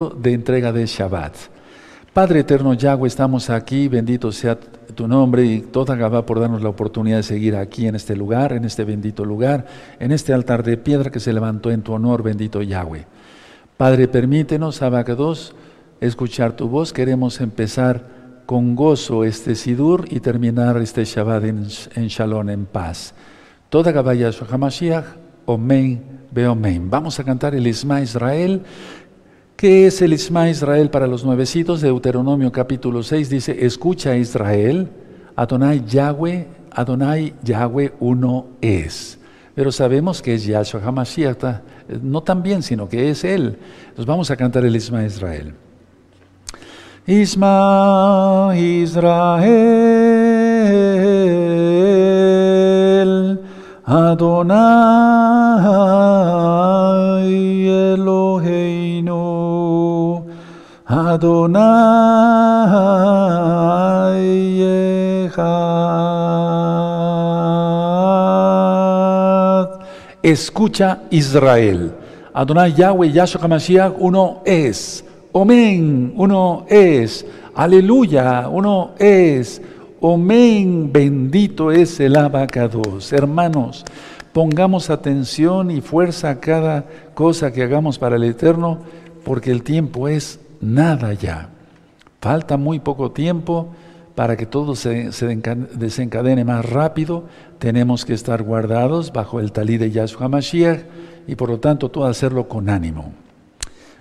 de entrega de Shabbat. Padre eterno Yahweh, estamos aquí, bendito sea tu nombre y toda Gabá por darnos la oportunidad de seguir aquí en este lugar, en este bendito lugar, en este altar de piedra que se levantó en tu honor, bendito Yahweh. Padre, permítenos, Abacados, escuchar tu voz. Queremos empezar con gozo este Sidur y terminar este Shabbat en, Shalom, en paz. Toda Gabá Yahshua HaMashiach, Omen, Beomen. Vamos a cantar el Isma Israel ¿Qué es el Isma Israel para los nuevecitos? Deuteronomio capítulo 6 dice, escucha Israel, Adonai Yahweh, Adonai Yahweh uno es. Pero sabemos que es Yahshua HaMashiach, no también, sino que es Él. Nos vamos a cantar el Isma Israel. Isma Israel, Adonai Adonai. Escucha Israel. Adonai Yahweh Yahshua HaMashiach, uno es. Omen, uno es. Aleluya, uno es. Omen, bendito es el abacados. Hermanos, pongamos atención y fuerza a cada cosa que hagamos para el Eterno, porque el tiempo es nada ya. Falta muy poco tiempo para que todo se, desencadene más rápido. Tenemos que estar guardados bajo el talí de Yahshua Mashiach y por lo tanto todo hacerlo con ánimo.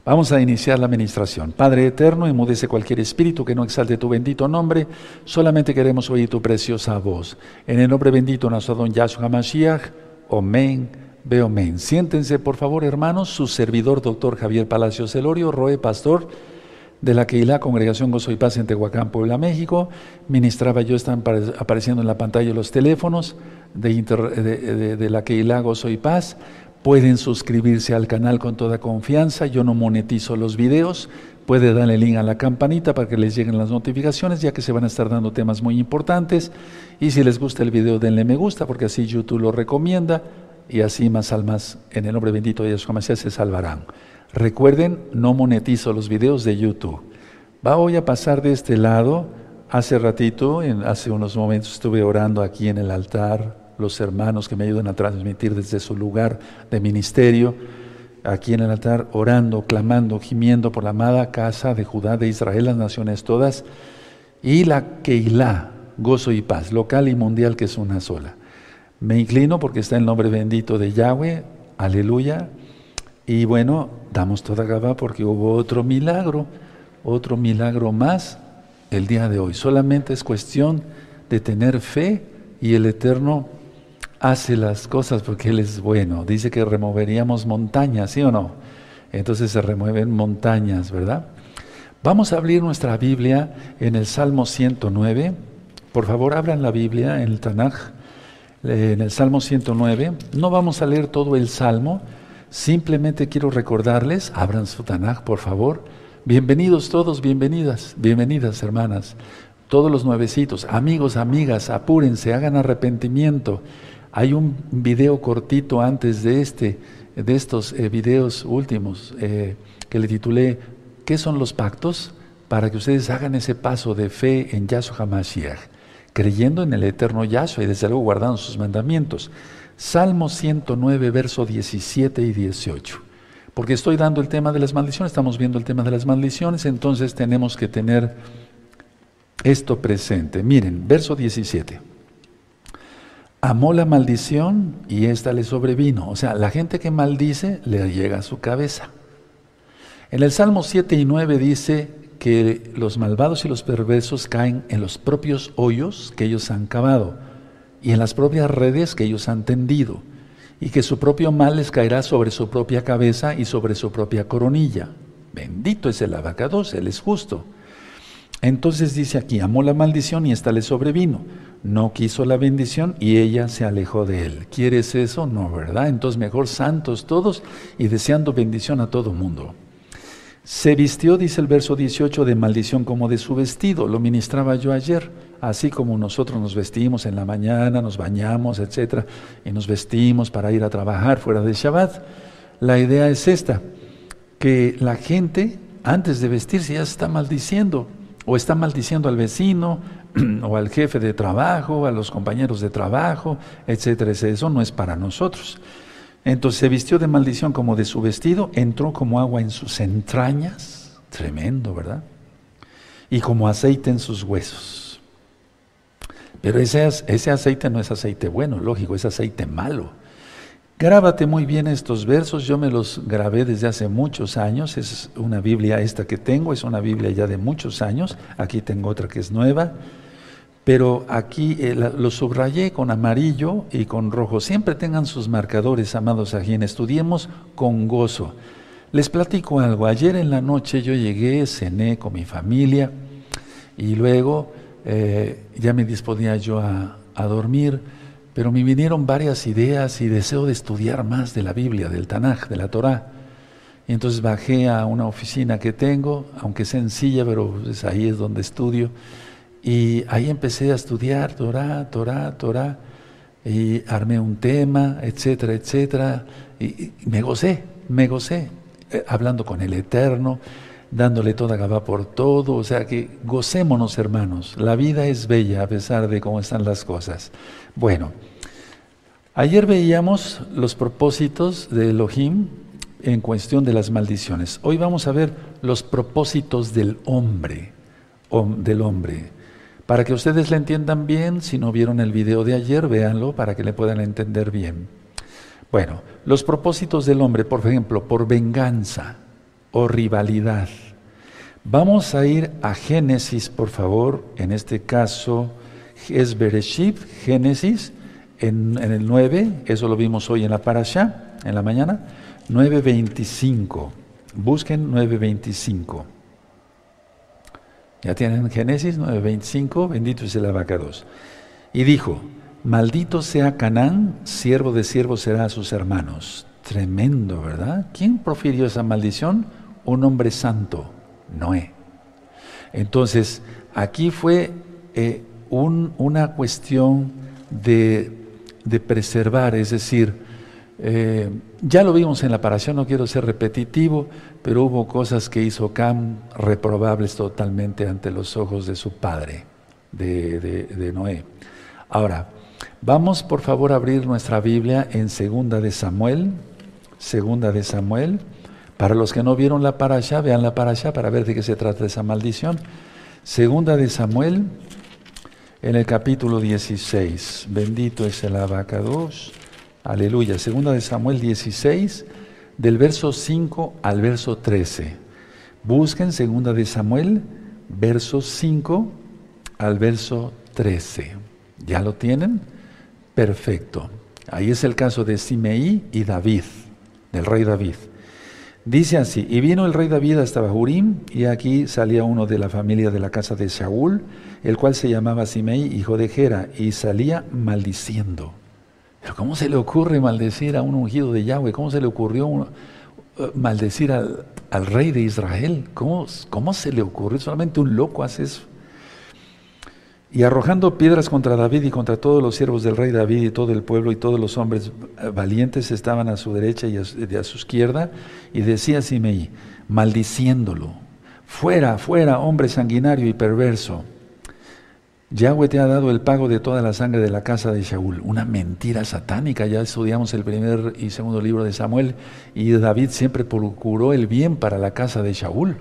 Vamos a iniciar la administración. Padre eterno, enmudece cualquier espíritu que no exalte tu bendito nombre. Solamente queremos oír tu preciosa voz. En el nombre bendito nuestro don Yahshua Mashiach. Amén. Veo men. Siéntense, por favor, hermanos. Su servidor, doctor Javier Palacios Celorio, Roe Pastor, de la la Congregación Gozo y Paz en Tehuacán, Puebla, México. Ministraba yo, están apareciendo en la pantalla los teléfonos de, de, de, la la Gozo y Paz. Pueden suscribirse al canal con toda confianza. Yo no monetizo los videos. Puede darle link a la campanita para que les lleguen las notificaciones, ya que se van a estar dando temas muy importantes. Y si les gusta el video, denle me gusta, porque así YouTube lo recomienda y así más almas en el nombre bendito de Yeshua Mashiach se salvarán. Recuerden, no monetizo los videos de YouTube. Va, voy a pasar de este lado. Hace ratito, hace unos momentos, estuve orando aquí en el altar, los hermanos que me ayudan a transmitir desde su lugar de ministerio, aquí en el altar, orando, clamando, gimiendo por la amada casa de Judá, de Israel, las naciones todas, y la Keilah, gozo y paz, local y mundial, que es una sola. Me inclino porque está el nombre bendito de Yahweh, aleluya. Y bueno, damos toda Gabá porque hubo otro milagro, otro milagro más el día de hoy. Solamente es cuestión de tener fe y el Eterno hace las cosas porque Él es bueno. Dice que removeríamos montañas, ¿sí o no? Entonces se remueven montañas, ¿verdad? Vamos a abrir nuestra Biblia en el Salmo 109. Por favor, abran la Biblia en el Tanaj en el Salmo 109. No vamos a leer todo el Salmo, simplemente quiero recordarles, abran su Tanaj, por favor. Bienvenidos todos, bienvenidas, bienvenidas hermanas, todos los nuevecitos, amigos, amigas, apúrense, hagan arrepentimiento. Hay un video cortito antes de este, de estos eh, videos últimos, eh, que le titulé ¿Qué son los pactos? Para que ustedes hagan ese paso de fe en Yahshua HaMashiach creyendo en el eterno Yahshua y desde luego guardando sus mandamientos. Salmo 109, verso 17 y 18. Porque estoy dando el tema de las maldiciones, estamos viendo el tema de las maldiciones, entonces tenemos que tener esto presente. Miren, verso 17. Amó la maldición y ésta le sobrevino. O sea, la gente que maldice le llega a su cabeza. En el Salmo 7 y 9 dice, que los malvados y los perversos caen en los propios hoyos que ellos han cavado y en las propias redes que ellos han tendido, y que su propio mal les caerá sobre su propia cabeza y sobre su propia coronilla. Bendito es el abacados, él es justo. Entonces dice aquí, amó la maldición y ésta le sobrevino. No quiso la bendición y ella se alejó de él. ¿Quieres eso? No, ¿verdad? Entonces mejor santos todos y deseando bendición a todo mundo. Se vistió, dice el verso 18, de maldición como de su vestido. Lo ministraba yo ayer. Así como nosotros nos vestimos en la mañana, nos bañamos, etcétera, y nos vestimos para ir a trabajar fuera de Shabbat. La idea es esta: que la gente antes de vestirse ya está maldiciendo, o está maldiciendo al vecino, o al jefe de trabajo, a los compañeros de trabajo, etcétera. Eso no es para nosotros. Entonces se vistió de maldición como de su vestido, entró como agua en sus entrañas, tremendo, ¿verdad? Y como aceite en sus huesos. Pero ese, ese aceite no es aceite bueno, lógico, es aceite malo. Grábate muy bien estos versos, yo me los grabé desde hace muchos años, es una Biblia esta que tengo, es una Biblia ya de muchos años, aquí tengo otra que es nueva, pero aquí eh, lo subrayé con amarillo y con rojo. Siempre tengan sus marcadores, amados quien estudiemos con gozo. Les platico algo, ayer en la noche yo llegué, cené con mi familia y luego eh, ya me disponía yo a, a dormir pero me vinieron varias ideas y deseo de estudiar más de la Biblia, del Tanaj, de la Torah. Y entonces bajé a una oficina que tengo, aunque sencilla, pero pues ahí es donde estudio. Y ahí empecé a estudiar Torah, Torah, Torah. Y armé un tema, etcétera, etcétera. Y, me gocé, me gocé, eh, hablando con el Eterno, dándole toda gaba por todo. O sea que gocémonos, hermanos. La vida es bella a pesar de cómo están las cosas. Bueno, ayer veíamos los propósitos de Elohim en cuestión de las maldiciones. Hoy vamos a ver los propósitos del hombre, del hombre. Para que ustedes le entiendan bien, si no vieron el video de ayer, véanlo para que le puedan entender bien. Bueno, los propósitos del hombre, por ejemplo, por venganza o rivalidad. Vamos a ir a Génesis, por favor, en este caso es Bereshit, Génesis, en, el 9, eso lo vimos hoy en la parasha, en la mañana, 9.25. Busquen 9.25. Ya tienen Génesis 9.25, bendito es el abacados. Y dijo, maldito sea Canaán, siervo de siervos será a sus hermanos. Tremendo, ¿verdad? ¿Quién profirió esa maldición? Un hombre santo, Noé. Entonces, aquí fue eh, una cuestión de, preservar, es decir, eh, ya lo vimos en la paración, no quiero ser repetitivo, pero hubo cosas que hizo Cam reprobables totalmente ante los ojos de su padre, de, de Noé. Ahora, vamos por favor a abrir nuestra Biblia en Segunda de Samuel, Segunda de Samuel. Para los que no vieron la parasha, vean la parasha para ver de qué se trata esa maldición. Segunda de Samuel, en el capítulo 16. Bendito es el abacados. Aleluya. Segunda de Samuel 16, del verso 5 al verso 13. Busquen segunda de Samuel, verso 5 al verso 13. ¿Ya lo tienen? Perfecto. Ahí es el caso de Simeí y David, del rey David. Dice así, y vino el rey David hasta Bahurim, y aquí salía uno de la familia de la casa de Saúl, el cual se llamaba Simei, hijo de Gera, y salía maldiciendo. Pero ¿cómo se le ocurre maldecir a un ungido de Yahweh? ¿Cómo se le ocurrió uh, maldecir al, rey de Israel? ¿Cómo, ¿Cómo se le ocurrió? Solamente un loco hace eso. Y arrojando piedras contra David y contra todos los siervos del rey David y todo el pueblo y todos los hombres valientes estaban a su derecha y a su, izquierda, y decía Simei, maldiciéndolo, fuera, fuera, hombre sanguinario y perverso. Yahweh te ha dado el pago de toda la sangre de la casa de Shaul. Una mentira satánica. Ya estudiamos el primer y segundo libro de Samuel y David siempre procuró el bien para la casa de Shaul.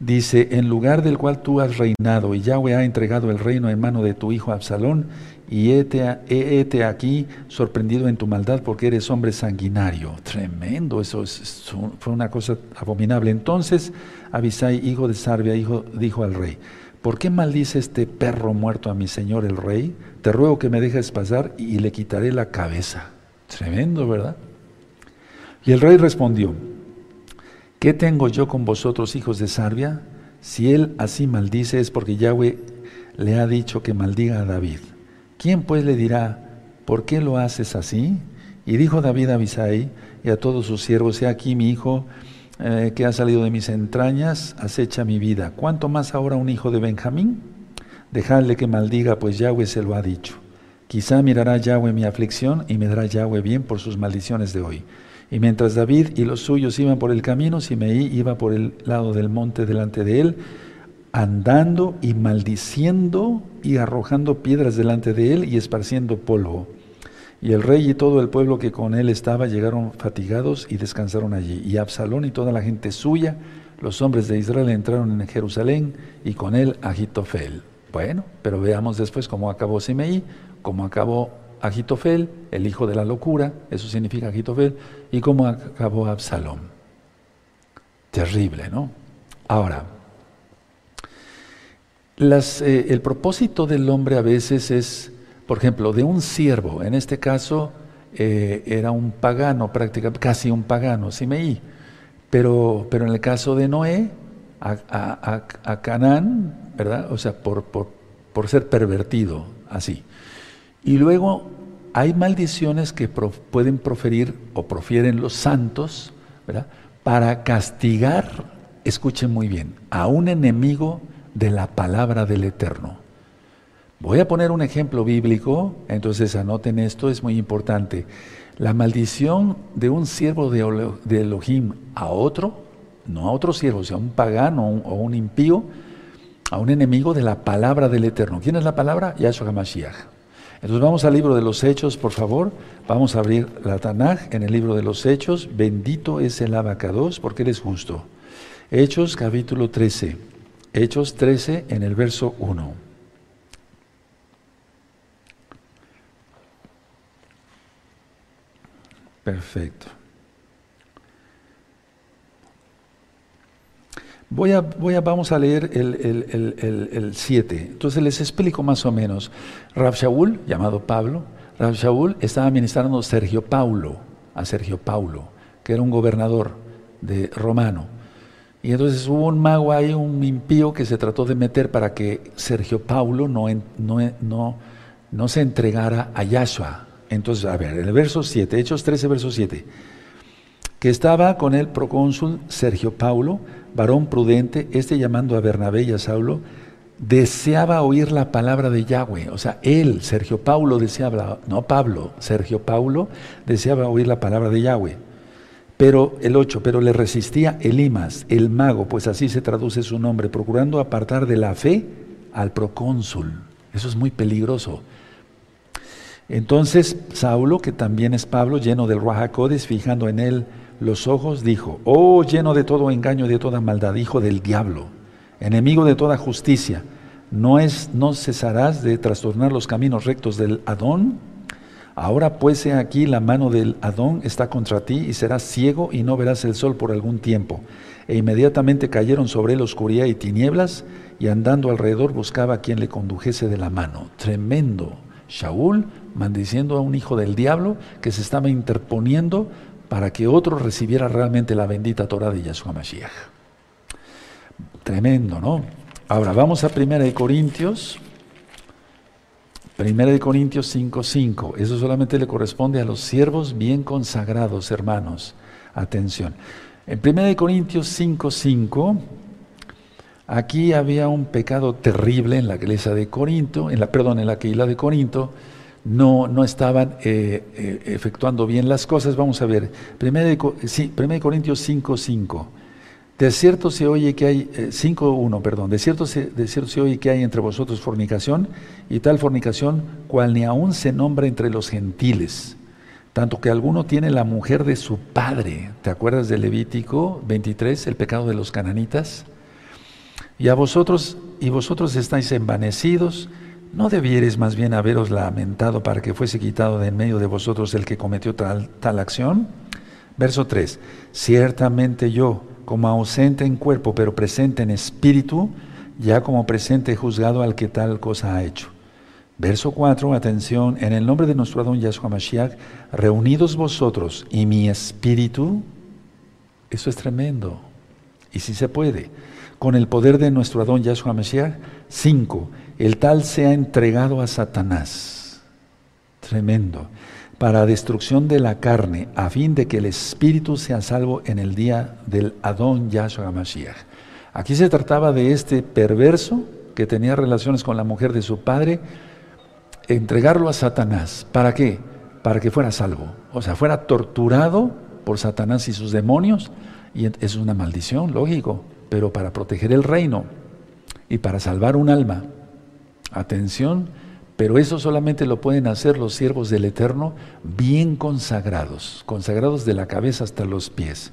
Dice, en lugar del cual tú has reinado, y Yahweh ha entregado el reino en mano de tu hijo Absalón, y hete, aquí sorprendido en tu maldad porque eres hombre sanguinario. Tremendo, eso fue una cosa abominable. Entonces Abisai, hijo de Sarbia, dijo al rey, ¿por qué maldice este perro muerto a mi señor el rey? Te ruego que me dejes pasar y le quitaré la cabeza. Tremendo, ¿verdad? Y el rey respondió, ¿Qué tengo yo con vosotros, hijos de Sarbia? Si él así maldice es porque Yahweh le ha dicho que maldiga a David. ¿Quién pues le dirá, ¿por qué lo haces así? Y dijo David a Abisai y a todos sus siervos, he aquí mi hijo eh, que ha salido de mis entrañas, acecha mi vida. ¿Cuánto más ahora un hijo de Benjamín? Dejadle que maldiga, pues Yahweh se lo ha dicho. Quizá mirará Yahweh mi aflicción y me dará Yahweh bien por sus maldiciones de hoy. Y mientras David y los suyos iban por el camino, Simeí iba por el lado del monte delante de él, andando y maldiciendo y arrojando piedras delante de él y esparciendo polvo. Y el rey y todo el pueblo que con él estaba llegaron fatigados y descansaron allí. Y Absalón y toda la gente suya, los hombres de Israel, entraron en Jerusalén y con él Agitofel. Bueno, pero veamos después cómo acabó Simeí, cómo acabó Agitofel, el hijo de la locura, eso significa Agitofel, y cómo acabó Absalón. Terrible, ¿no? Ahora, eh, el propósito del hombre a veces es, por ejemplo, de un siervo, en este caso eh, era un pagano, prácticamente, casi un pagano, Simeí, pero, pero en el caso de Noé, a, Canaán, ¿verdad? O sea, por, por, por ser pervertido, así. Y luego hay maldiciones que pueden proferir o profieren los santos, ¿verdad? Para castigar, escuchen muy bien, a un enemigo de la palabra del Eterno. Voy a poner un ejemplo bíblico, entonces anoten esto, es muy importante. La maldición de un siervo de Elohim a otro, no a otro siervo, sino a un pagano o un impío, a un enemigo de la palabra del Eterno. ¿Quién es la palabra? Yahshua HaMashiach. Entonces vamos al libro de los Hechos, por favor. Vamos a abrir la Tanaj en el libro de los Hechos. Bendito es el abacados porque eres justo. Hechos capítulo 13. Hechos 13 en el verso 1. Perfecto. Voy a, voy a, vamos a leer el 7. Entonces les explico más o menos. Rab Shaul, llamado Pablo, Rab estaba ministrando a Sergio Paulo, a Sergio Paulo, que era un gobernador de romano. Y entonces hubo un mago ahí, un impío que se trató de meter para que Sergio Paulo no, no, no, no se entregara a Yahshua. Entonces, a ver, el verso 7, Hechos 13, verso 7 que estaba con el procónsul Sergio Paulo, varón prudente, este llamando a Bernabé y a Saulo, deseaba oír la palabra de Yahweh. O sea, él, Sergio Paulo, deseaba, no Pablo, Sergio Paulo deseaba oír la palabra de Yahweh. Pero el 8, pero le resistía Elimas, el mago, pues así se traduce su nombre, procurando apartar de la fe al procónsul. Eso es muy peligroso. Entonces Saulo, que también es Pablo, lleno del Ruajacodes, fijando en él los ojos, dijo, oh lleno de todo engaño de toda maldad, hijo del diablo, enemigo de toda justicia, ¿no, es, no cesarás de trastornar los caminos rectos del Adón? Ahora pues he aquí la mano del Adón está contra ti y serás ciego y no verás el sol por algún tiempo. E inmediatamente cayeron sobre él oscuridad y tinieblas y andando alrededor buscaba a quien le condujese de la mano. Tremendo. Shaul maldiciendo a un hijo del diablo que se estaba interponiendo para que otro recibiera realmente la bendita Torah de Yahshua Mashiach. Tremendo, ¿no? Ahora vamos a 1 Corintios. 1 Corintios 5:5. Eso solamente le corresponde a los siervos bien consagrados, hermanos. Atención. En 1 Corintios 5:5 aquí había un pecado terrible en la iglesia de Corinto, en la perdón, en la isla de Corinto no, no estaban eh, eh, efectuando bien las cosas. Vamos a ver, 1 sí, Corintios 5, 5. De cierto se oye que hay, 5.1, eh, perdón, de cierto, se, de cierto se oye que hay entre vosotros fornicación, y tal fornicación cual ni aún se nombra entre los gentiles, tanto que alguno tiene la mujer de su padre. ¿Te acuerdas de Levítico 23, el pecado de los cananitas? Y a vosotros, y vosotros estáis envanecidos, ¿No debieres más bien haberos lamentado para que fuese quitado de en medio de vosotros el que cometió tal, tal acción? Verso 3. Ciertamente yo, como ausente en cuerpo, pero presente en espíritu, ya como presente he juzgado al que tal cosa ha hecho. Verso 4, atención, en el nombre de nuestro Adón Yahshua Mashiach, reunidos vosotros y mi espíritu, eso es tremendo, y si se puede, con el poder de nuestro Adón Yahshua Mashiach, 5 el tal se ha entregado a Satanás. Tremendo. Para destrucción de la carne, a fin de que el espíritu sea salvo en el día del Adón Yahshua Mashiach. Aquí se trataba de este perverso que tenía relaciones con la mujer de su padre, entregarlo a Satanás. ¿Para qué? Para que fuera salvo. O sea, fuera torturado por Satanás y sus demonios, y es una maldición, lógico, pero para proteger el reino y para salvar un alma. Atención, pero eso solamente lo pueden hacer los siervos del Eterno bien consagrados, consagrados de la cabeza hasta los pies.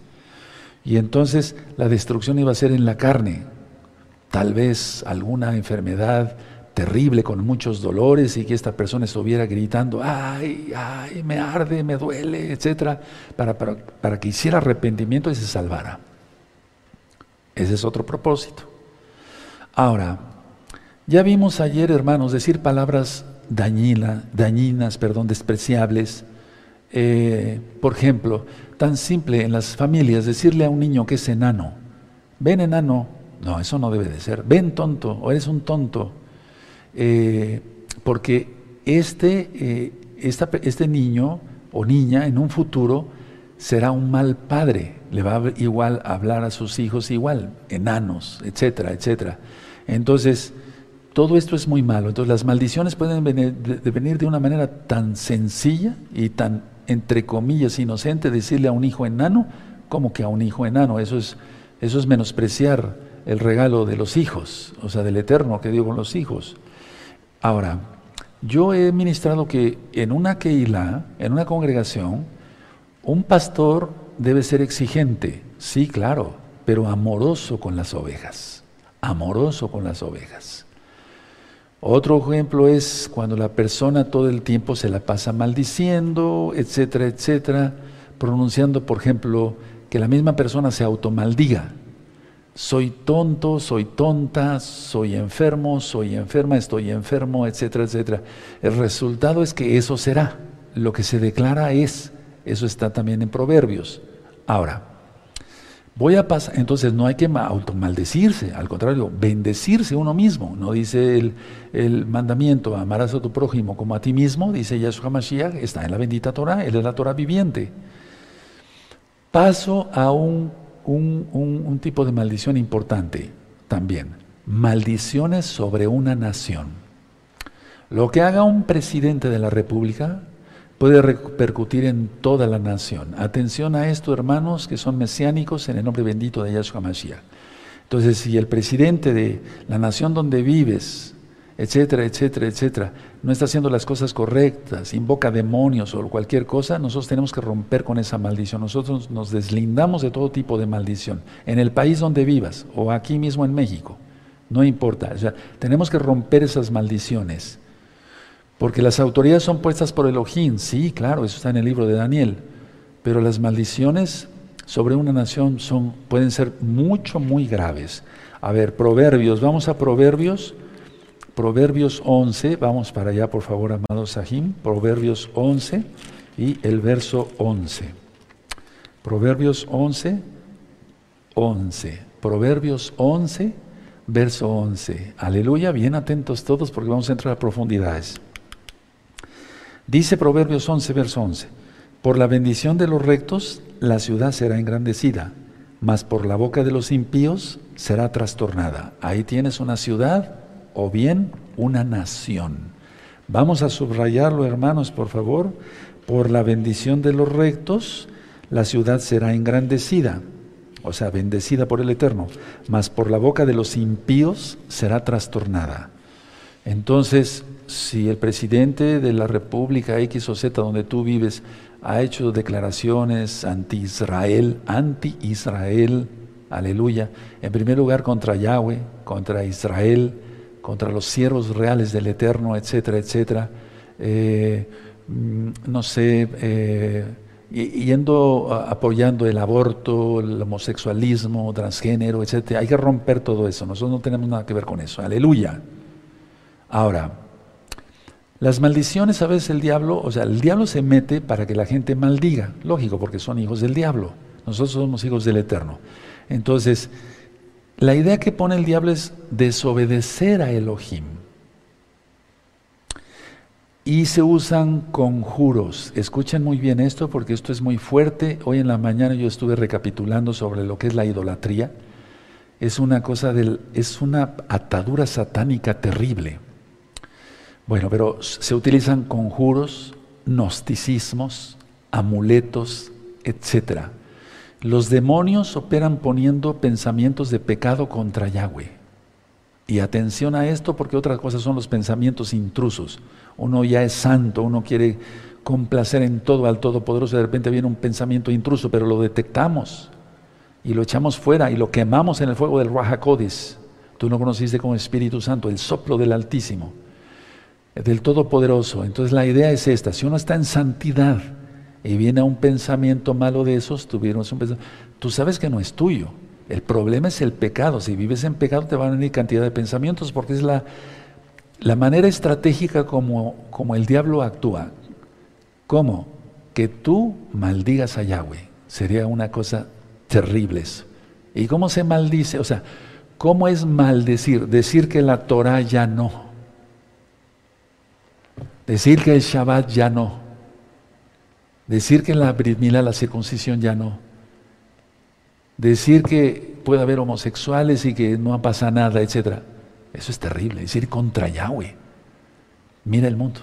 Y entonces la destrucción iba a ser en la carne, tal vez alguna enfermedad terrible con muchos dolores y que esta persona estuviera gritando, ay, ay, me arde, me duele, etcétera, para, para, para que hiciera arrepentimiento y se salvara. Ese es otro propósito. Ahora, ya vimos ayer, hermanos, decir palabras dañinas, perdón, despreciables. Eh, por ejemplo, tan simple en las familias, decirle a un niño que es enano, ven enano, no, eso no debe de ser, ven tonto, o eres un tonto, eh, porque este, eh, este niño o niña en un futuro será un mal padre, le va a igual hablar a sus hijos igual, enanos, etcétera, etcétera. Entonces, todo esto es muy malo. Entonces, las maldiciones pueden venir de, una manera tan sencilla y tan, entre comillas, inocente, decirle a un hijo enano, como que a un hijo enano. Eso es, eso es menospreciar el regalo de los hijos, o sea, del eterno que dio con los hijos. Ahora, yo he ministrado que en una Keilah, en una congregación, un pastor debe ser exigente, sí, claro, pero amoroso con las ovejas, amoroso con las ovejas. Otro ejemplo es cuando la persona todo el tiempo se la pasa maldiciendo, etcétera, etcétera, pronunciando, por ejemplo, que la misma persona se automaldiga soy tonto, soy tonta, soy enfermo, soy enferma, estoy enfermo, etcétera, etcétera. El resultado es que eso será. Lo que se declara es. Eso está también en Proverbios. Ahora, voy a pasar, entonces no hay que automaldecirse, al contrario, bendecirse uno mismo. No dice el, mandamiento, amarás a tu prójimo como a ti mismo, dice Yahshua Mashiach, está en la bendita Torah, él es la Torah viviente. Paso a un un, tipo de maldición importante también. Maldiciones sobre una nación. Lo que haga un presidente de la República puede repercutir en toda la nación. Atención a esto, hermanos, que son mesiánicos en el nombre bendito de Yahshua Mashiach. Entonces, si el presidente de la nación donde vives etcétera, etcétera, etcétera, no está haciendo las cosas correctas, invoca demonios o cualquier cosa, nosotros tenemos que romper con esa maldición. Nosotros nos deslindamos de todo tipo de maldición, en el país donde vivas o aquí mismo en México, no importa. O sea, tenemos que romper esas maldiciones. Porque las autoridades son puestas por Elohim, sí, claro, eso está en el libro de Daniel. Pero las maldiciones sobre una nación son, pueden ser mucho, muy graves. A ver, Proverbios, vamos a Proverbios Proverbios 11, vamos para allá por favor, amado Sahim, Proverbios 11 y el verso 11. Proverbios 11, 11. Proverbios 11, verso 11. Aleluya, bien atentos todos porque vamos a entrar a profundidades. Dice Proverbios 11, verso 11. Por la bendición de los rectos la ciudad será engrandecida, mas por la boca de los impíos será trastornada. Ahí tienes una ciudad o bien una nación. Vamos a subrayarlo, hermanos, por favor. Por la bendición de los rectos, la ciudad será engrandecida, o sea, bendecida por el Eterno, mas por la boca de los impíos será trastornada. Entonces, si el presidente de la República X o Z, donde tú vives, ha hecho declaraciones anti-Israel, anti-Israel, aleluya, en primer lugar contra Yahweh, contra Israel, contra los siervos reales del Eterno, etcétera, etcétera. Eh, mm, no sé, eh, yendo apoyando el aborto, el homosexualismo, transgénero, etcétera. Hay que romper todo eso. Nosotros no tenemos nada que ver con eso. Aleluya. Ahora, las maldiciones a veces el diablo, o sea, el diablo se mete para que la gente maldiga. Lógico, porque son hijos del diablo. Nosotros somos hijos del Eterno. Entonces, la idea que pone el diablo es desobedecer a Elohim. Y se usan conjuros. Escuchen muy bien esto porque esto es muy fuerte. Hoy en la mañana yo estuve recapitulando sobre lo que es la idolatría. Es una cosa del, es una atadura satánica terrible. Bueno, pero se utilizan conjuros, gnosticismos, amuletos, etc. Los demonios operan poniendo pensamientos de pecado contra Yahweh. Y atención a esto porque otras cosas son los pensamientos intrusos. Uno ya es santo, uno quiere complacer en todo al Todopoderoso, de repente viene un pensamiento intruso, pero lo detectamos y lo echamos fuera y lo quemamos en el fuego del Rahakodis. Tú no conociste como Espíritu Santo, el soplo del Altísimo, del Todopoderoso. Entonces la idea es esta, si uno está en santidad y viene a un pensamiento malo de esos, tuvieron un pensamiento, tú sabes que no es tuyo. El problema es el pecado. Si vives en pecado te van a venir cantidad de pensamientos porque es la, la manera estratégica como, como el diablo actúa. ¿Cómo? Que tú maldigas a Yahweh. Sería una cosa terrible. ¿Y cómo se maldice? O sea, ¿cómo es maldecir? Decir que la Torah ya no. Decir que el Shabbat ya no. Decir que la Brit la circuncisión ya no. Decir que puede haber homosexuales y que no pasa nada, etc. Eso es terrible. Decir contra Yahweh. Mira el mundo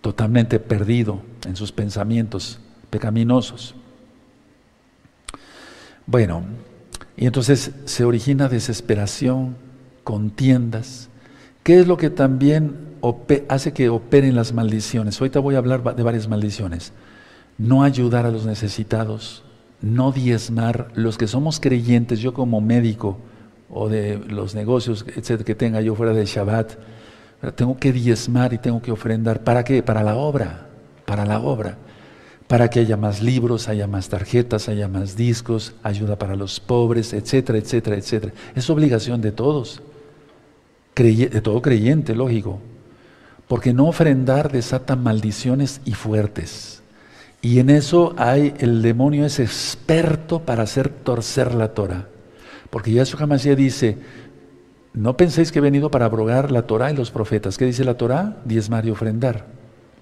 totalmente perdido en sus pensamientos pecaminosos. Bueno, y entonces se origina desesperación, contiendas. ¿Qué es lo que también hace que operen las maldiciones? Ahorita voy a hablar de varias maldiciones. No ayudar a los necesitados, no diezmar. Los que somos creyentes, yo como médico o de los negocios, etcétera, que tenga yo fuera de Shabbat, tengo que diezmar y tengo que ofrendar. ¿Para qué? Para la obra, para la obra. Para que haya más libros, haya más tarjetas, haya más discos, ayuda para los pobres, etcétera, etcétera, etcétera. Es obligación de todos, de todo creyente, lógico. Porque no ofrendar desata maldiciones y fuertes. Y en eso hay, el demonio es experto para hacer torcer la Torah. Porque Yahshua Hamashiach dice, no penséis que he venido para abrogar la Torah y los profetas. ¿Qué dice la Torah? Diezmar y ofrendar.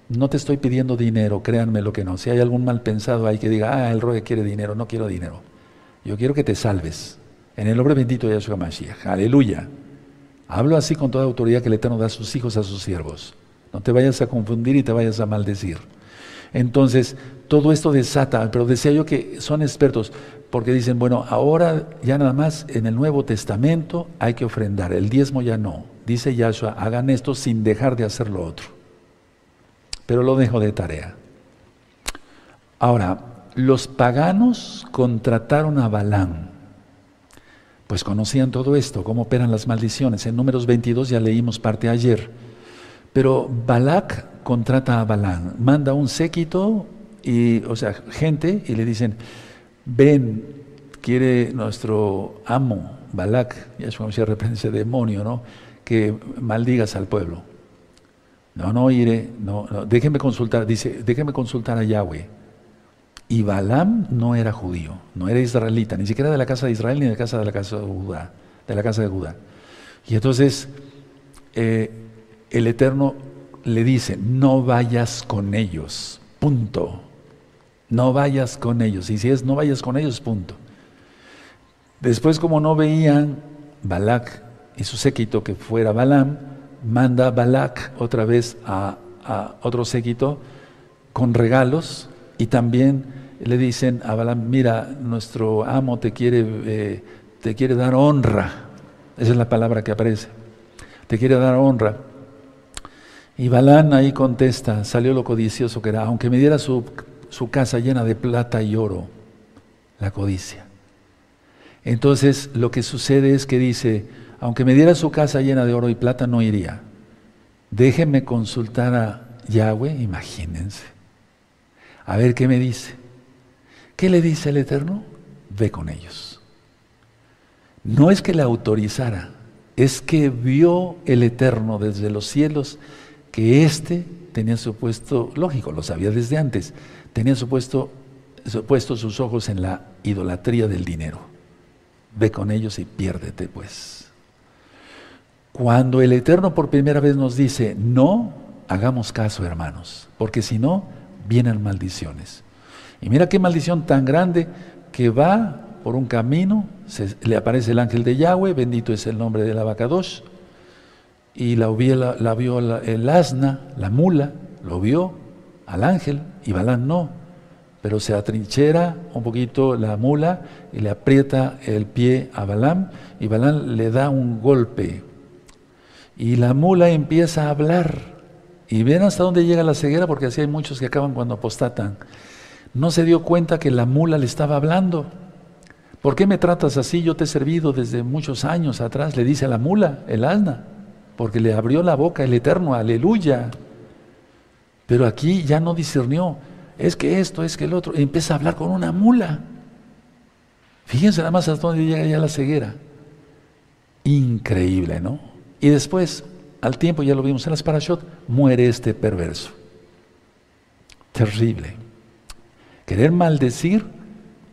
No te estoy pidiendo dinero, créanme lo que no. Si hay algún mal pensado ahí que diga, ah, el rogue quiere dinero, no quiero dinero. Yo quiero que te salves. En el nombre bendito de Yahshua Mashiach. Aleluya. Hablo así con toda autoridad que el Eterno da a sus hijos, a sus siervos. No te vayas a confundir y te vayas a maldecir. Entonces, todo esto desata, pero decía yo que son expertos, porque dicen, bueno, ahora ya nada más en el Nuevo Testamento hay que ofrendar, el diezmo ya no. Dice Yahshua, hagan esto sin dejar de hacer lo otro. Pero lo dejo de tarea. Ahora, los paganos contrataron a Balán. Pues conocían todo esto, cómo operan las maldiciones. En números 22 ya leímos parte ayer. Pero Balak contrata a Balán, manda un séquito y, o sea, gente y le dicen, ven, quiere nuestro amo, Balak, ya es como si ese demonio, ¿no? Que maldigas al pueblo. No, no iré, no, no, déjenme consultar, dice, déjenme consultar a Yahweh. Y Balaam no era judío, no era israelita, ni siquiera de la casa de Israel ni de la casa de la casa de Judá, de la casa de Judá. Y entonces eh, el Eterno le dice, no vayas con ellos, punto. No vayas con ellos. Y si es no vayas con ellos, punto. Después, como no veían Balak y su séquito que fuera Balaam, manda Balak otra vez a, otro séquito con regalos y también le dicen a Balaam, mira, nuestro amo te quiere, eh, te quiere dar honra. Esa es la palabra que aparece. Te quiere dar honra. Y Balán ahí contesta, salió lo codicioso que era, aunque me diera su, su casa llena de plata y oro, la codicia. Entonces lo que sucede es que dice, aunque me diera su casa llena de oro y plata, no iría. Déjenme consultar a Yahweh, imagínense. A ver qué me dice. ¿Qué le dice el Eterno? Ve con ellos. No es que le autorizara, es que vio el Eterno desde los cielos que éste tenía su puesto, lógico, lo sabía desde antes, tenía su puesto, puesto sus ojos en la idolatría del dinero. Ve con ellos y piérdete, pues. Cuando el Eterno por primera vez nos dice, no hagamos caso, hermanos, porque si no, vienen maldiciones. Y mira qué maldición tan grande que va por un camino, le aparece el ángel de Yahweh, bendito es el nombre del abacados, y la, la, vio el asna, la mula, lo vio al ángel y Balán no. pero se atrinchera un poquito la mula y le aprieta el pie a Balaam y Balaam le da un golpe. Y la mula empieza a hablar. Y ven hasta dónde llega la ceguera, porque así hay muchos que acaban cuando apostatan. No se dio cuenta que la mula le estaba hablando. ¿Por qué me tratas así? Yo te he servido desde muchos años atrás, le dice a la mula, el asna, porque le abrió la boca el Eterno, aleluya. Pero aquí ya no discernió, es que esto, es que el otro, empieza a hablar con una mula. Fíjense nada más hasta dónde llega ya la ceguera. Increíble, ¿no? Y después, al tiempo, ya lo vimos en las parashot, muere este perverso. Terrible. Querer maldecir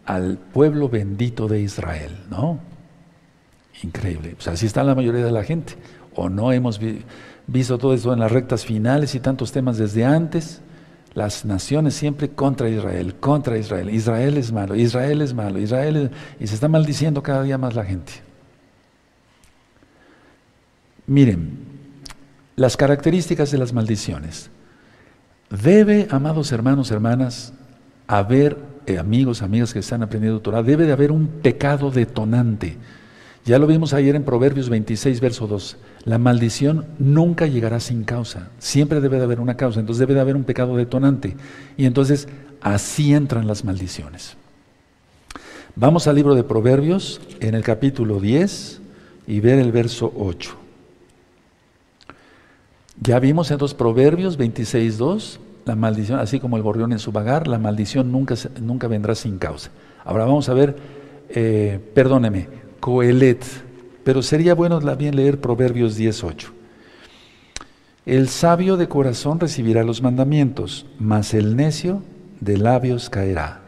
al pueblo bendito de Israel, ¿no? Increíble. Pues así está la mayoría de la gente. O no hemos visto todo esto en las rectas finales y tantos temas desde antes. Las naciones siempre contra Israel, contra Israel. Israel es malo, Israel es malo, Israel es... Y se está maldiciendo cada día más la gente. Miren, las características de las maldiciones. Debe, amados hermanos, hermanas, haber, eh, amigos, amigas que están aprendiendo Torah, debe de haber un pecado detonante. Ya lo vimos ayer en Proverbios 26, verso 2. La maldición nunca llegará sin causa. Siempre debe de haber una causa. Entonces debe de haber un pecado detonante. Y entonces así entran las maldiciones. Vamos al libro de Proverbios en el capítulo 10 y ver el verso 8. Ya vimos en los Proverbios 26, 2 la maldición, así como el gorrión en su vagar, la maldición nunca, nunca vendrá sin causa. Ahora vamos a ver, eh, perdóneme, Coelet, pero sería bueno también leer Proverbios 18. El sabio de corazón recibirá los mandamientos, mas el necio de labios caerá.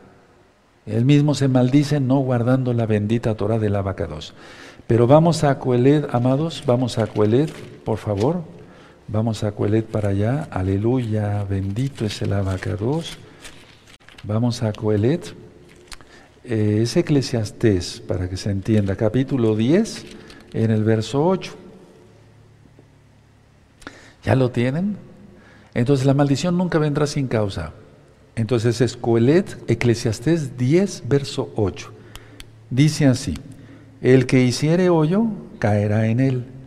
Él mismo se maldice no guardando la bendita Torah del abacados. Pero vamos a Coelet, amados, vamos a Coelet, por favor. Vamos a Coelet para allá. Aleluya, bendito es el abacados. Vamos a Coelet. Eh, es Eclesiastés, para que se entienda, capítulo 10, en el verso 8. ¿Ya lo tienen? Entonces la maldición nunca vendrá sin causa. Entonces es Coelet, Eclesiastés 10, verso 8. Dice así, el que hiciere hoyo caerá en él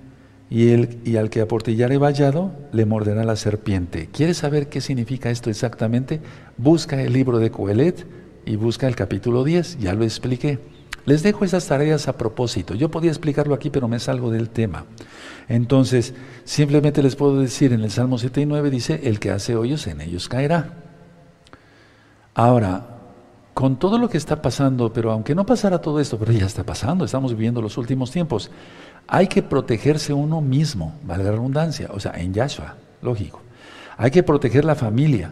y, el, y al que aportillare vallado le morderá la serpiente. ¿Quieres saber qué significa esto exactamente? Busca el libro de Coelet y busca el capítulo 10, ya lo expliqué. Les dejo esas tareas a propósito. Yo podía explicarlo aquí, pero me salgo del tema. Entonces, simplemente les puedo decir, en el Salmo 79 dice, el que hace hoyos en ellos caerá. Ahora, con todo lo que está pasando, pero aunque no pasara todo esto, pero ya está pasando, estamos viviendo los últimos tiempos, hay que protegerse uno mismo, valga la redundancia, o sea, en Yahshua, lógico. Hay que proteger la familia,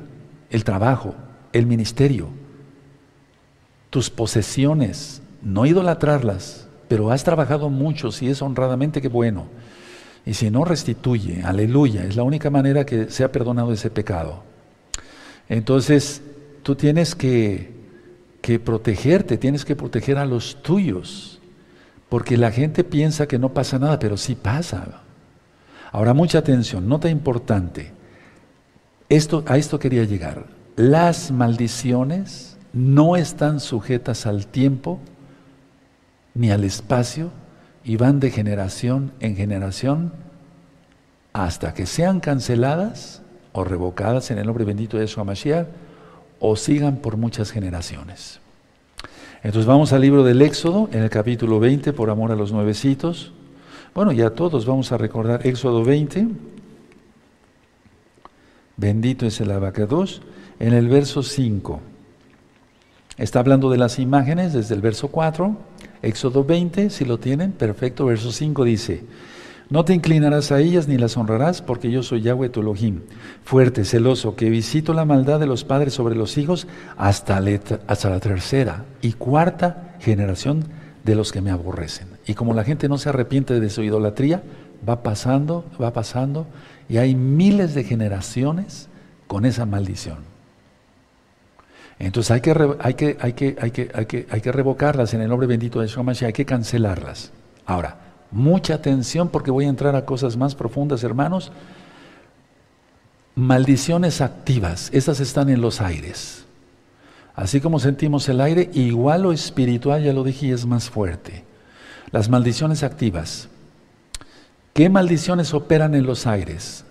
el trabajo, el ministerio, tus posesiones, no idolatrarlas, pero has trabajado mucho, si es honradamente, qué bueno. Y si no, restituye, aleluya, es la única manera que se ha perdonado ese pecado. Entonces, tú tienes que, que protegerte, tienes que proteger a los tuyos. Porque la gente piensa que no pasa nada, pero sí pasa. Ahora, mucha atención, nota importante. Esto, a esto quería llegar. Las maldiciones no están sujetas al tiempo ni al espacio y van de generación en generación hasta que sean canceladas o revocadas en el nombre bendito de Yeshua Mashiach o sigan por muchas generaciones. Entonces vamos al libro del Éxodo, en el capítulo 20, por amor a los nuevecitos. Bueno, ya todos vamos a recordar Éxodo 20. Bendito es el abacados. En el verso 5. Está hablando de las imágenes desde el verso 4. Éxodo 20, si lo tienen, perfecto. Verso 5 dice, no te inclinarás a ellas ni las honrarás, porque yo soy Yahweh tu Elohim, fuerte, celoso, que visito la maldad de los padres sobre los hijos hasta, la tercera y cuarta generación de los que me aborrecen. Y como la gente no se arrepiente de su idolatría, va pasando, va pasando, y hay miles de generaciones con esa maldición. Entonces hay que, hay que, hay que, hay que, hay que, hay que revocarlas en el nombre bendito de Shamash, hay que cancelarlas. Ahora, Mucha atención porque voy a entrar a cosas más profundas, hermanos. Maldiciones activas, esas están en los aires. Así como sentimos el aire, igual lo espiritual, ya lo dije, es más fuerte. Las maldiciones activas. ¿Qué maldiciones operan en los aires?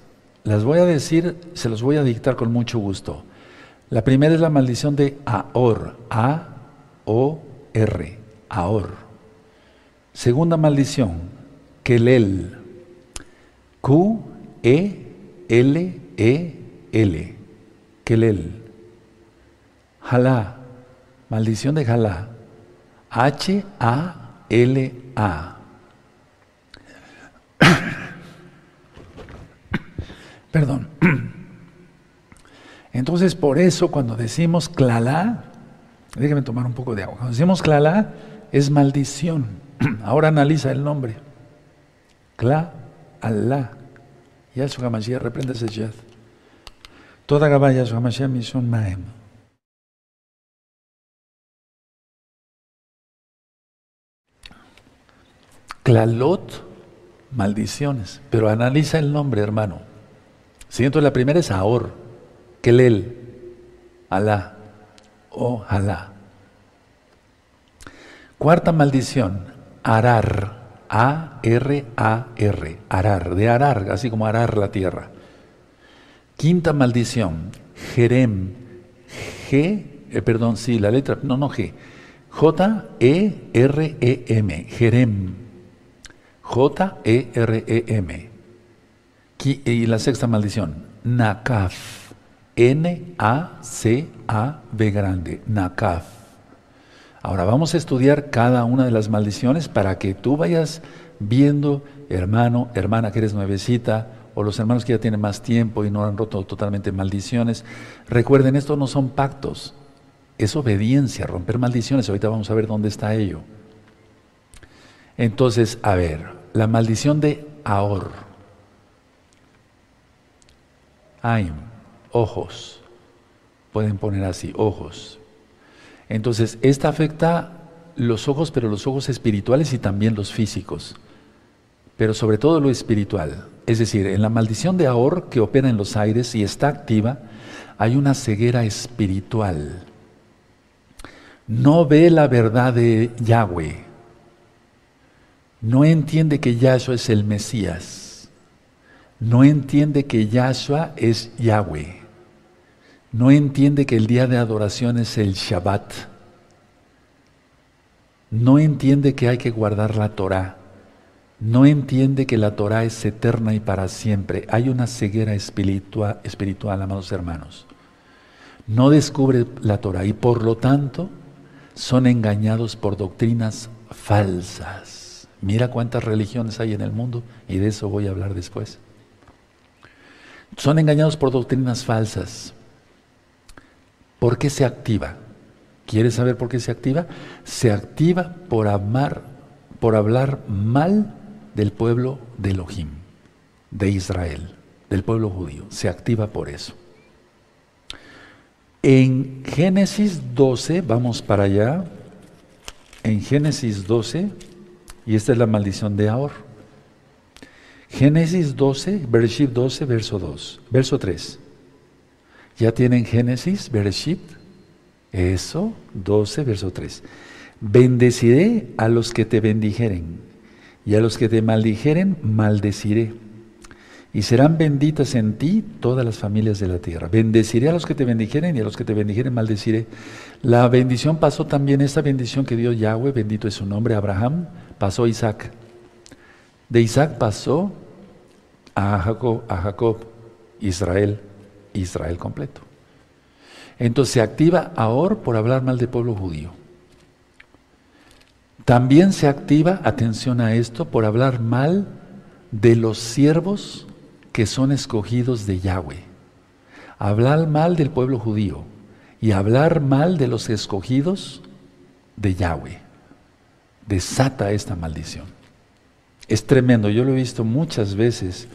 Las voy a decir, se los voy a dictar con mucho gusto. La primera es la maldición de Aor, A-O-R, Aor. Segunda maldición, Kelel, Q-E-L-E-L, Kelel. Jalá, maldición de Jalá, H-A-L-A. Perdón. Entonces, por eso cuando decimos clalá, déjame tomar un poco de agua. Cuando decimos clalá, es maldición. Ahora analiza el nombre. Cla, Alá. Yahshua HaMashiach reprende ese yad. Toda Gabaya Yahshua HaMashiach misión Maem. Clalot, maldiciones. Pero analiza el nombre, hermano. Siguiente, la primera es Ahor, Kelel, Alá, o Alá. Cuarta maldición, Arar, A-R-A-R, Arar, de arar, así como arar la tierra. Quinta maldición, Jerem, G, eh, perdón, sí, la letra, no, no G, J-E-R-E-M, Jerem, J-E-R-E-M. Y la sexta maldición, Nakaf. N-A-C-A-B grande, Nakaf. Ahora vamos a estudiar cada una de las maldiciones para que tú vayas viendo, hermano, hermana que eres nuevecita, o los hermanos que ya tienen más tiempo y no han roto totalmente maldiciones. Recuerden, esto no son pactos, es obediencia, romper maldiciones. Ahorita vamos a ver dónde está ello. Entonces, a ver, la maldición de Ahor. Aim, ojos. Pueden poner así, ojos. Entonces, esta afecta los ojos, pero los ojos espirituales y también los físicos. Pero sobre todo lo espiritual. Es decir, en la maldición de Ahor que opera en los aires y está activa, hay una ceguera espiritual. No ve la verdad de Yahweh. No entiende que Yahshua es el Mesías no entiende que Yahshua es Yahweh. No entiende que el día de adoración es el Shabbat. No entiende que hay que guardar la Torah. No entiende que la Torah es eterna y para siempre. Hay una ceguera espiritual, amados hermanos. No descubre la Torah y por lo tanto son engañados por doctrinas falsas. Mira cuántas religiones hay en el mundo y de eso voy a hablar después. Son engañados por doctrinas falsas. ¿Por qué se activa? ¿Quieres saber por qué se activa? Se activa por amar, por hablar mal del pueblo de Elohim, de Israel, del pueblo judío. Se activa por eso. En Génesis 12, vamos para allá, en Génesis 12, y esta es la maldición de Ahor. Génesis 12, Bereshit 12, verso 2, verso 3. ¿Ya tienen Génesis, Bereshit? Eso, 12, verso 3. Bendeciré a los que te bendijeren, y a los que te maldijeren, maldeciré. Y serán benditas en ti todas las familias de la tierra. Bendeciré a los que te bendijeren y a los que te bendijeren maldeciré. La bendición pasó también, esta bendición que dio Yahweh, bendito es su nombre, Abraham, pasó Isaac. De Isaac pasó a Jacob, a Jacob, Israel, Israel completo. Entonces se activa ahora por hablar mal del pueblo judío. También se activa, atención a esto, por hablar mal de los siervos que son escogidos de Yahweh. Hablar mal del pueblo judío y hablar mal de los escogidos de Yahweh. Desata esta maldición. Es tremendo, yo lo he visto muchas veces.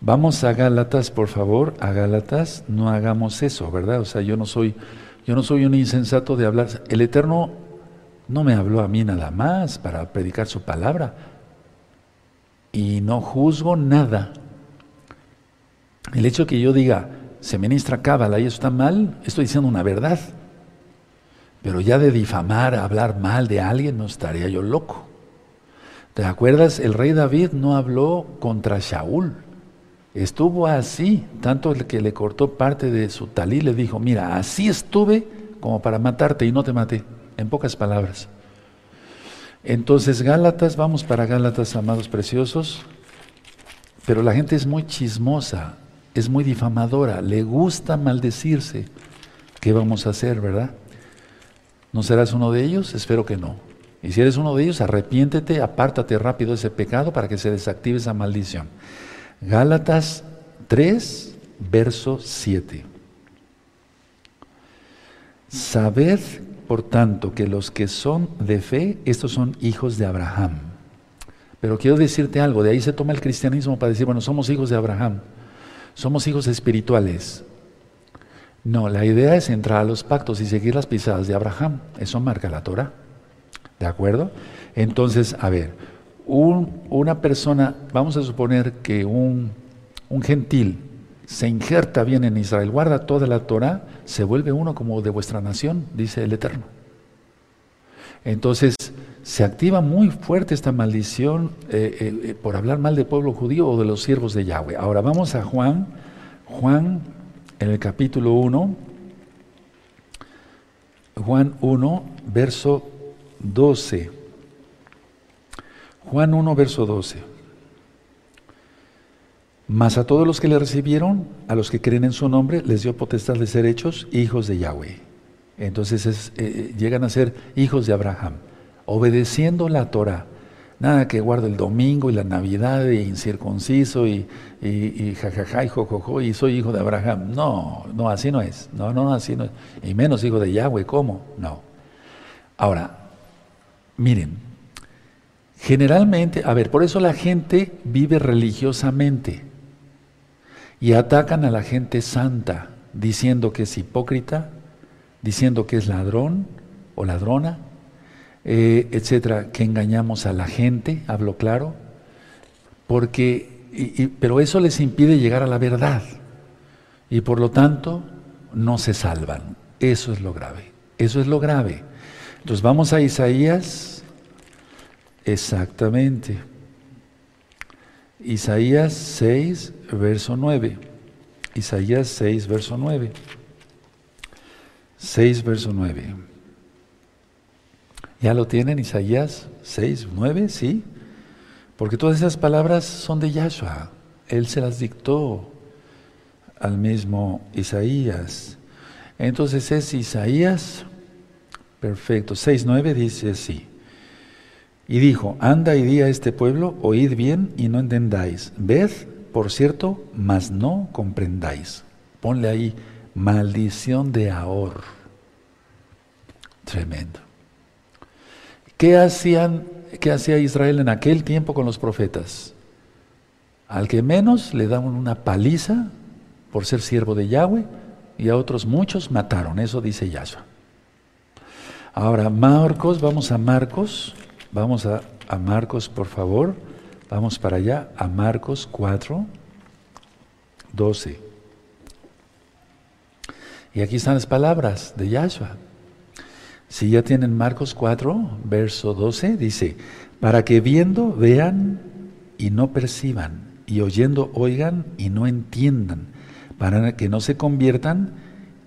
Vamos a Gálatas, por favor, a Gálatas, no hagamos eso, ¿verdad? O sea, yo no soy, yo no soy un insensato de hablar. El Eterno no me habló a mí nada más para predicar su palabra. Y no juzgo nada. El hecho que yo diga, se ministra cábala y eso está mal, estoy diciendo una verdad. Pero ya de difamar, hablar mal de alguien, no estaría yo loco. ¿Te acuerdas? El rey David no habló contra Shaul. Estuvo así, tanto el que le cortó parte de su talí le dijo, mira, así estuve como para matarte y no te maté, en pocas palabras. Entonces Gálatas, vamos para Gálatas, amados preciosos, pero la gente es muy chismosa, es muy difamadora, le gusta maldecirse. ¿Qué vamos a hacer, verdad? ¿No serás uno de ellos? Espero que no. Y si eres uno de ellos, arrepiéntete, apártate rápido de ese pecado para que se desactive esa maldición. Gálatas 3, verso 7. Sabed, por tanto, que los que son de fe, estos son hijos de Abraham. Pero quiero decirte algo, de ahí se toma el cristianismo para decir, bueno, somos hijos de Abraham, somos hijos espirituales. No, la idea es entrar a los pactos y seguir las pisadas de Abraham. Eso marca la Torah. ¿De acuerdo? Entonces, a ver, una persona, vamos a suponer que un, gentil se injerta bien en Israel, guarda toda la Torah, se vuelve uno como de vuestra nación, dice el Eterno. Entonces, se activa muy fuerte esta maldición eh, eh, eh, por hablar mal del pueblo judío o de los siervos de Yahweh. Ahora vamos a Juan, Juan en el capítulo 1, Juan 1, verso 12. Juan 1, verso 12. Mas a todos los que le recibieron, a los que creen en su nombre, les dio potestad de ser hechos hijos de Yahweh. Entonces llegan a ser hijos de Abraham obedeciendo la Torah. Nada que guardo el domingo y la Navidad y incircunciso y, y, jajaja y jojojo y soy hijo de Abraham. No, no, así no es. No, no, así no es. Y menos hijo de Yahweh, ¿cómo? No. Ahora, miren, generalmente, a ver, por eso la gente vive religiosamente y atacan a la gente santa diciendo que es hipócrita, diciendo que es ladrón o ladrona, eh, etcétera, que engañamos a la gente, hablo claro, porque, pero eso les impide llegar a la verdad y por lo tanto no se salvan. Eso es lo grave, eso es lo grave. Entonces vamos a Isaías, exactamente. Isaías 6, verso 9. Isaías 6, verso 9. 6, verso 9. ¿Ya lo tienen Isaías 6, 9? Sí. Porque todas esas palabras son de Yahshua. Él se las dictó al mismo Isaías. Entonces es Isaías, perfecto, 6, 9 dice así. Y dijo, anda y di a este pueblo, oíd bien y no entendáis. Ved, por cierto, mas no comprendáis. Ponle ahí, maldición de Ahor. Tremendo. ¿Qué, hacían, ¿Qué hacía Israel en aquel tiempo con los profetas? Al que menos le daban una paliza por ser siervo de Yahweh y a otros muchos mataron, eso dice Yahshua. Ahora, Marcos, vamos a Marcos, vamos a, a Marcos por favor, vamos para allá, a Marcos 4, 12. Y aquí están las palabras de Yahshua. Si ya tienen Marcos 4, verso 12, dice, para que viendo vean y no perciban, y oyendo oigan y no entiendan, para que no se conviertan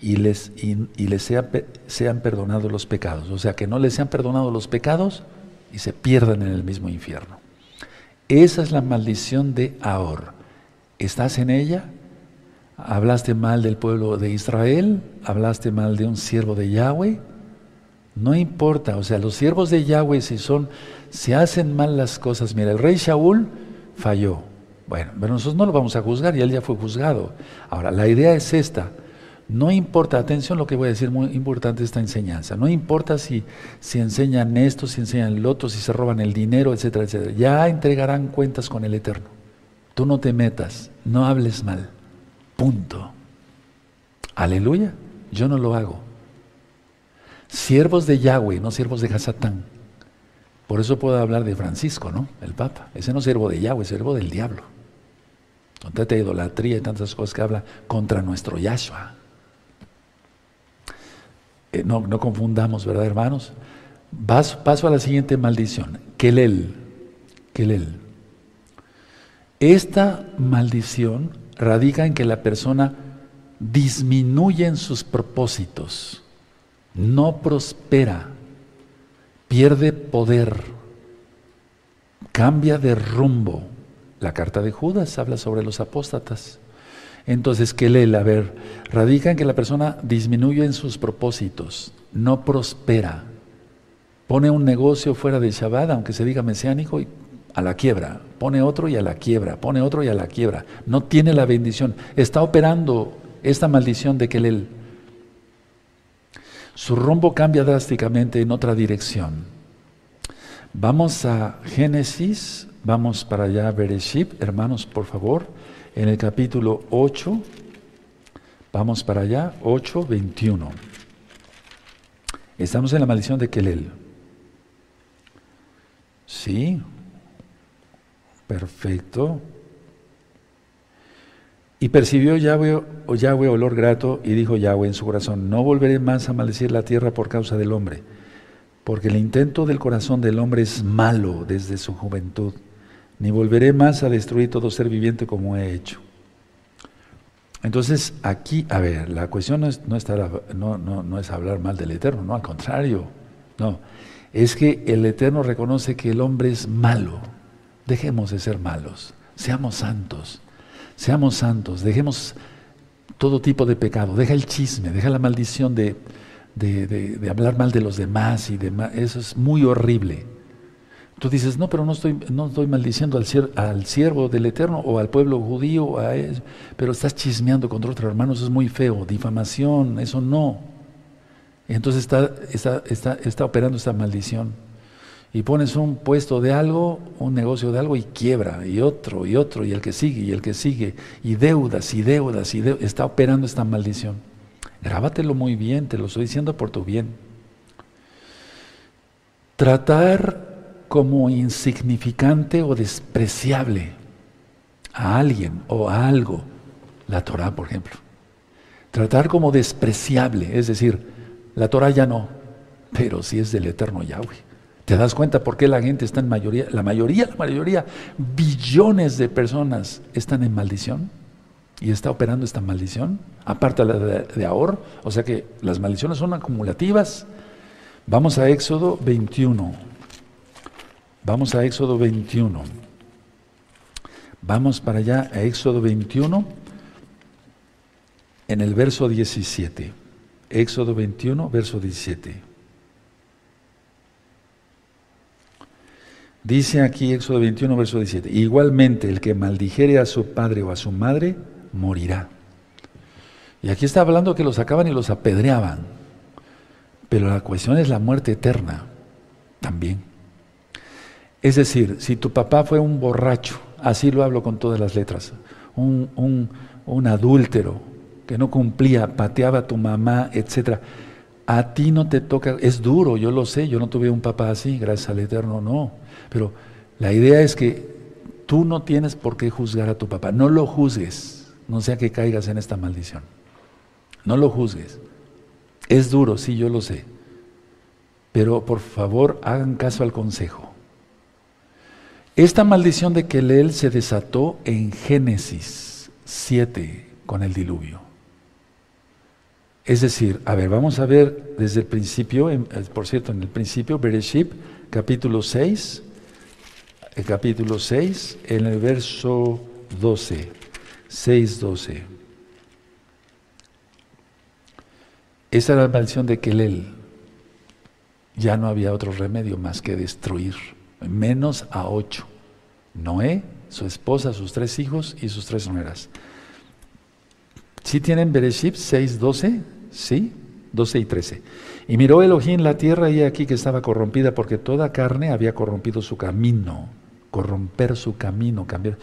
y les, y, les sean perdonados los pecados. O sea, que no les sean perdonados los pecados y se pierdan en el mismo infierno. Esa es la maldición de Ahor. ¿Estás en ella? ¿Hablaste mal del pueblo de Israel? ¿Hablaste mal de un siervo de Yahweh? No importa, o sea, los siervos de Yahweh si son, si hacen mal las cosas, mira, el rey Shaul falló. Bueno, pero nosotros no lo vamos a juzgar y él ya fue juzgado. Ahora, la idea es esta. No importa, atención lo que voy a decir, muy importante esta enseñanza. No importa si, si enseñan esto, si enseñan el otro, si se roban el dinero, etcétera, etcétera. Ya entregarán cuentas con el Eterno. Tú no te metas, no hables mal. Punto. Aleluya. Yo no lo hago. Siervos de Yahweh, no siervos de Hasatán. Por eso puedo hablar de Francisco, ¿no? El Papa. Ese no es siervo de Yahweh, es siervo del diablo. Con tanta idolatría y tantas cosas que habla contra nuestro Yahshua. Eh, no, no confundamos, ¿verdad, hermanos? Paso, a la siguiente maldición. Kelel. Kelel. Esta maldición radica en que la persona disminuye en sus propósitos, no prospera, pierde poder, cambia de rumbo. La carta de Judas habla sobre los apóstatas. Entonces, Kelel, a ver, radica en que la persona disminuye en sus propósitos, no prospera, Pone un negocio fuera de Shabbat, aunque se diga mesiánico, y a la quiebra. Pone otro y a la quiebra. Pone otro y a la quiebra. No tiene la bendición. Está operando esta maldición de él, su rumbo cambia drásticamente en otra dirección. Vamos a Génesis, vamos para allá a Bereshit, hermanos, por favor, en el capítulo 8, vamos para allá, 8, 21. Estamos en la maldición de Kelel. Sí, perfecto. Y percibió Yahweh, Yahweh olor grato y dijo Yahweh en su corazón, no volveré más a maldecir la tierra por causa del hombre, porque el intento del corazón del hombre es malo desde su juventud, ni volveré más a destruir todo ser viviente como he hecho. Entonces aquí, a ver, la cuestión no es, no, es hablar mal del Eterno, no, al contrario, no es que el Eterno reconoce que el hombre es malo. Dejemos de ser malos, seamos santos, seamos santos, dejemos todo tipo de pecado, deja el chisme, deja la maldición de, de, hablar mal de los demás y demás, eso es muy horrible. Tú dices, no, pero no estoy, no estoy maldiciendo al, siervo del Eterno o al pueblo judío, pero estás chismeando contra otro hermano, eso es muy feo, difamación, eso no. Entonces está, está, está, está operando esta maldición. Y pones un puesto de algo, un negocio de algo y quiebra, y otro, y otro, y el que sigue, y el que sigue, y deudas, y deudas, y deudas. está operando esta maldición. Grábatelo muy bien, te lo estoy diciendo por tu bien. Tratar como insignificante o despreciable a alguien o a algo, la Torah, por ejemplo. Tratar como despreciable, es decir, la Torah ya no, pero sí es del eterno Yahweh. ¿Te das cuenta por qué la gente está en mayoría, la mayoría, la mayoría, billones de personas están en maldición? Y está operando esta maldición, aparte de, de, de ahorro, o sea que las maldiciones son acumulativas. Vamos a Éxodo 21. Vamos a Éxodo 21. Vamos para allá a Éxodo 21 en el verso 17. Éxodo 21, verso 17. Dice aquí Éxodo 21, verso 17, igualmente el que maldijere a su padre o a su madre, morirá. Y aquí está hablando que los sacaban y los apedreaban. Pero la cuestión es la muerte eterna también. Es decir, si tu papá fue un borracho, así lo hablo con todas las letras, un, un, un adúltero, que no cumplía, pateaba a tu mamá, etc. A ti no te toca, es duro, yo lo sé, yo no tuve un papá así, gracias al Eterno, no. Pero la idea es que tú no tienes por qué juzgar a tu papá, no lo juzgues, no sea que caigas en esta maldición. No lo juzgues. Es duro, sí, yo lo sé. Pero por favor, hagan caso al consejo. Esta maldición de Kelel se desató en Génesis 7 con el diluvio. Es decir, a ver, vamos a ver desde el principio, eh, por cierto, en el principio, Bereshit, capítulo 6, el capítulo 6, en el verso 12, 6, 12. Esa era la maldición de Kelel. Ya no había otro remedio más que destruir, menos a ocho. Noé, su esposa, sus tres hijos y sus tres nueras. ¿Sí tienen Bereshit 6, 12? ¿Sí? 12 y 13. Y miró Elohim la tierra y aquí que estaba corrompida porque toda carne había corrompido su camino. Corromper su camino, cambiar,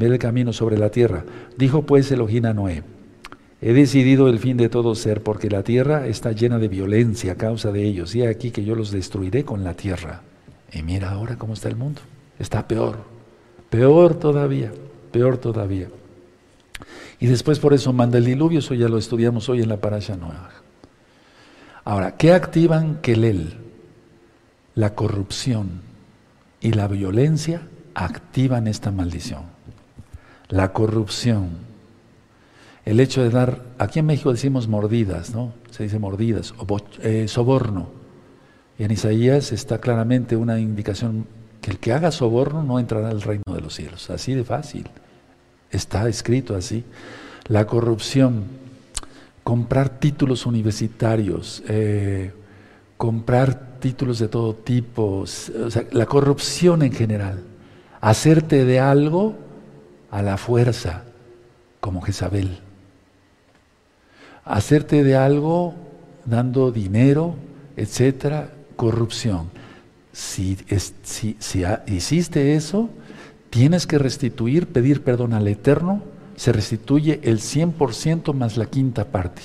el camino sobre la tierra. Dijo pues Elohim a Noé, he decidido el fin de todo ser porque la tierra está llena de violencia a causa de ellos. Y aquí que yo los destruiré con la tierra. Y mira ahora cómo está el mundo. Está peor. Peor todavía. Peor todavía. Y después por eso manda el diluvio, eso ya lo estudiamos hoy en la Parasha Noah. Ahora, ¿qué activan Kelel? La corrupción y la violencia activan esta maldición. La corrupción, el hecho de dar, aquí en México decimos mordidas, ¿no? Se dice mordidas, o eh, soborno. En Isaías está claramente una indicación que el que haga soborno no entrará al reino de los cielos. Así de fácil. Está escrito así. La corrupción, comprar títulos universitarios, eh, comprar títulos de todo tipo, o sea, la corrupción en general, hacerte de algo a la fuerza, como Jezabel, hacerte de algo dando dinero, etcétera, corrupción. Si, si, si hiciste eso, tienes que restituir, pedir perdón al Eterno se restituye el 100% más la quinta parte.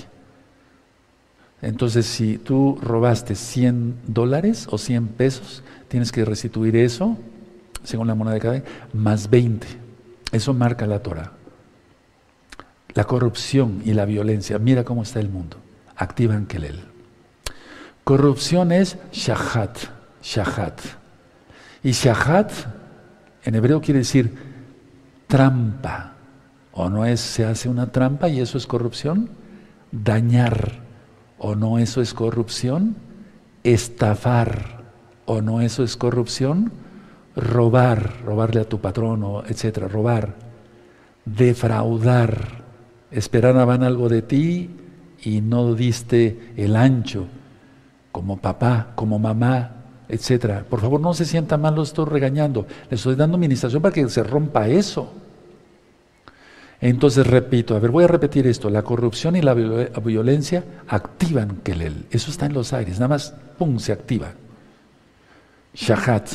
Entonces, si tú robaste 100 dólares o 100 pesos, tienes que restituir eso, según la moneda de cada más 20. Eso marca la Torah. La corrupción y la violencia, mira cómo está el mundo. Activan Kelel. Corrupción es shahat, shahat. Y shahat en hebreo quiere decir trampa ¿O no es, se hace una trampa y eso es corrupción? Dañar. ¿O no eso es corrupción? Estafar. ¿O no eso es corrupción? Robar, robarle a tu patrón, o etcétera, robar. Defraudar. Esperaban algo de ti y no diste el ancho, como papá, como mamá, etcétera. Por favor, no se sienta mal, lo estoy regañando. Le estoy dando administración para que se rompa eso. Entonces repito, a ver, voy a repetir esto, la corrupción y la violencia activan Kelel, eso está en los aires, nada más, ¡pum!, se activa. Shahat,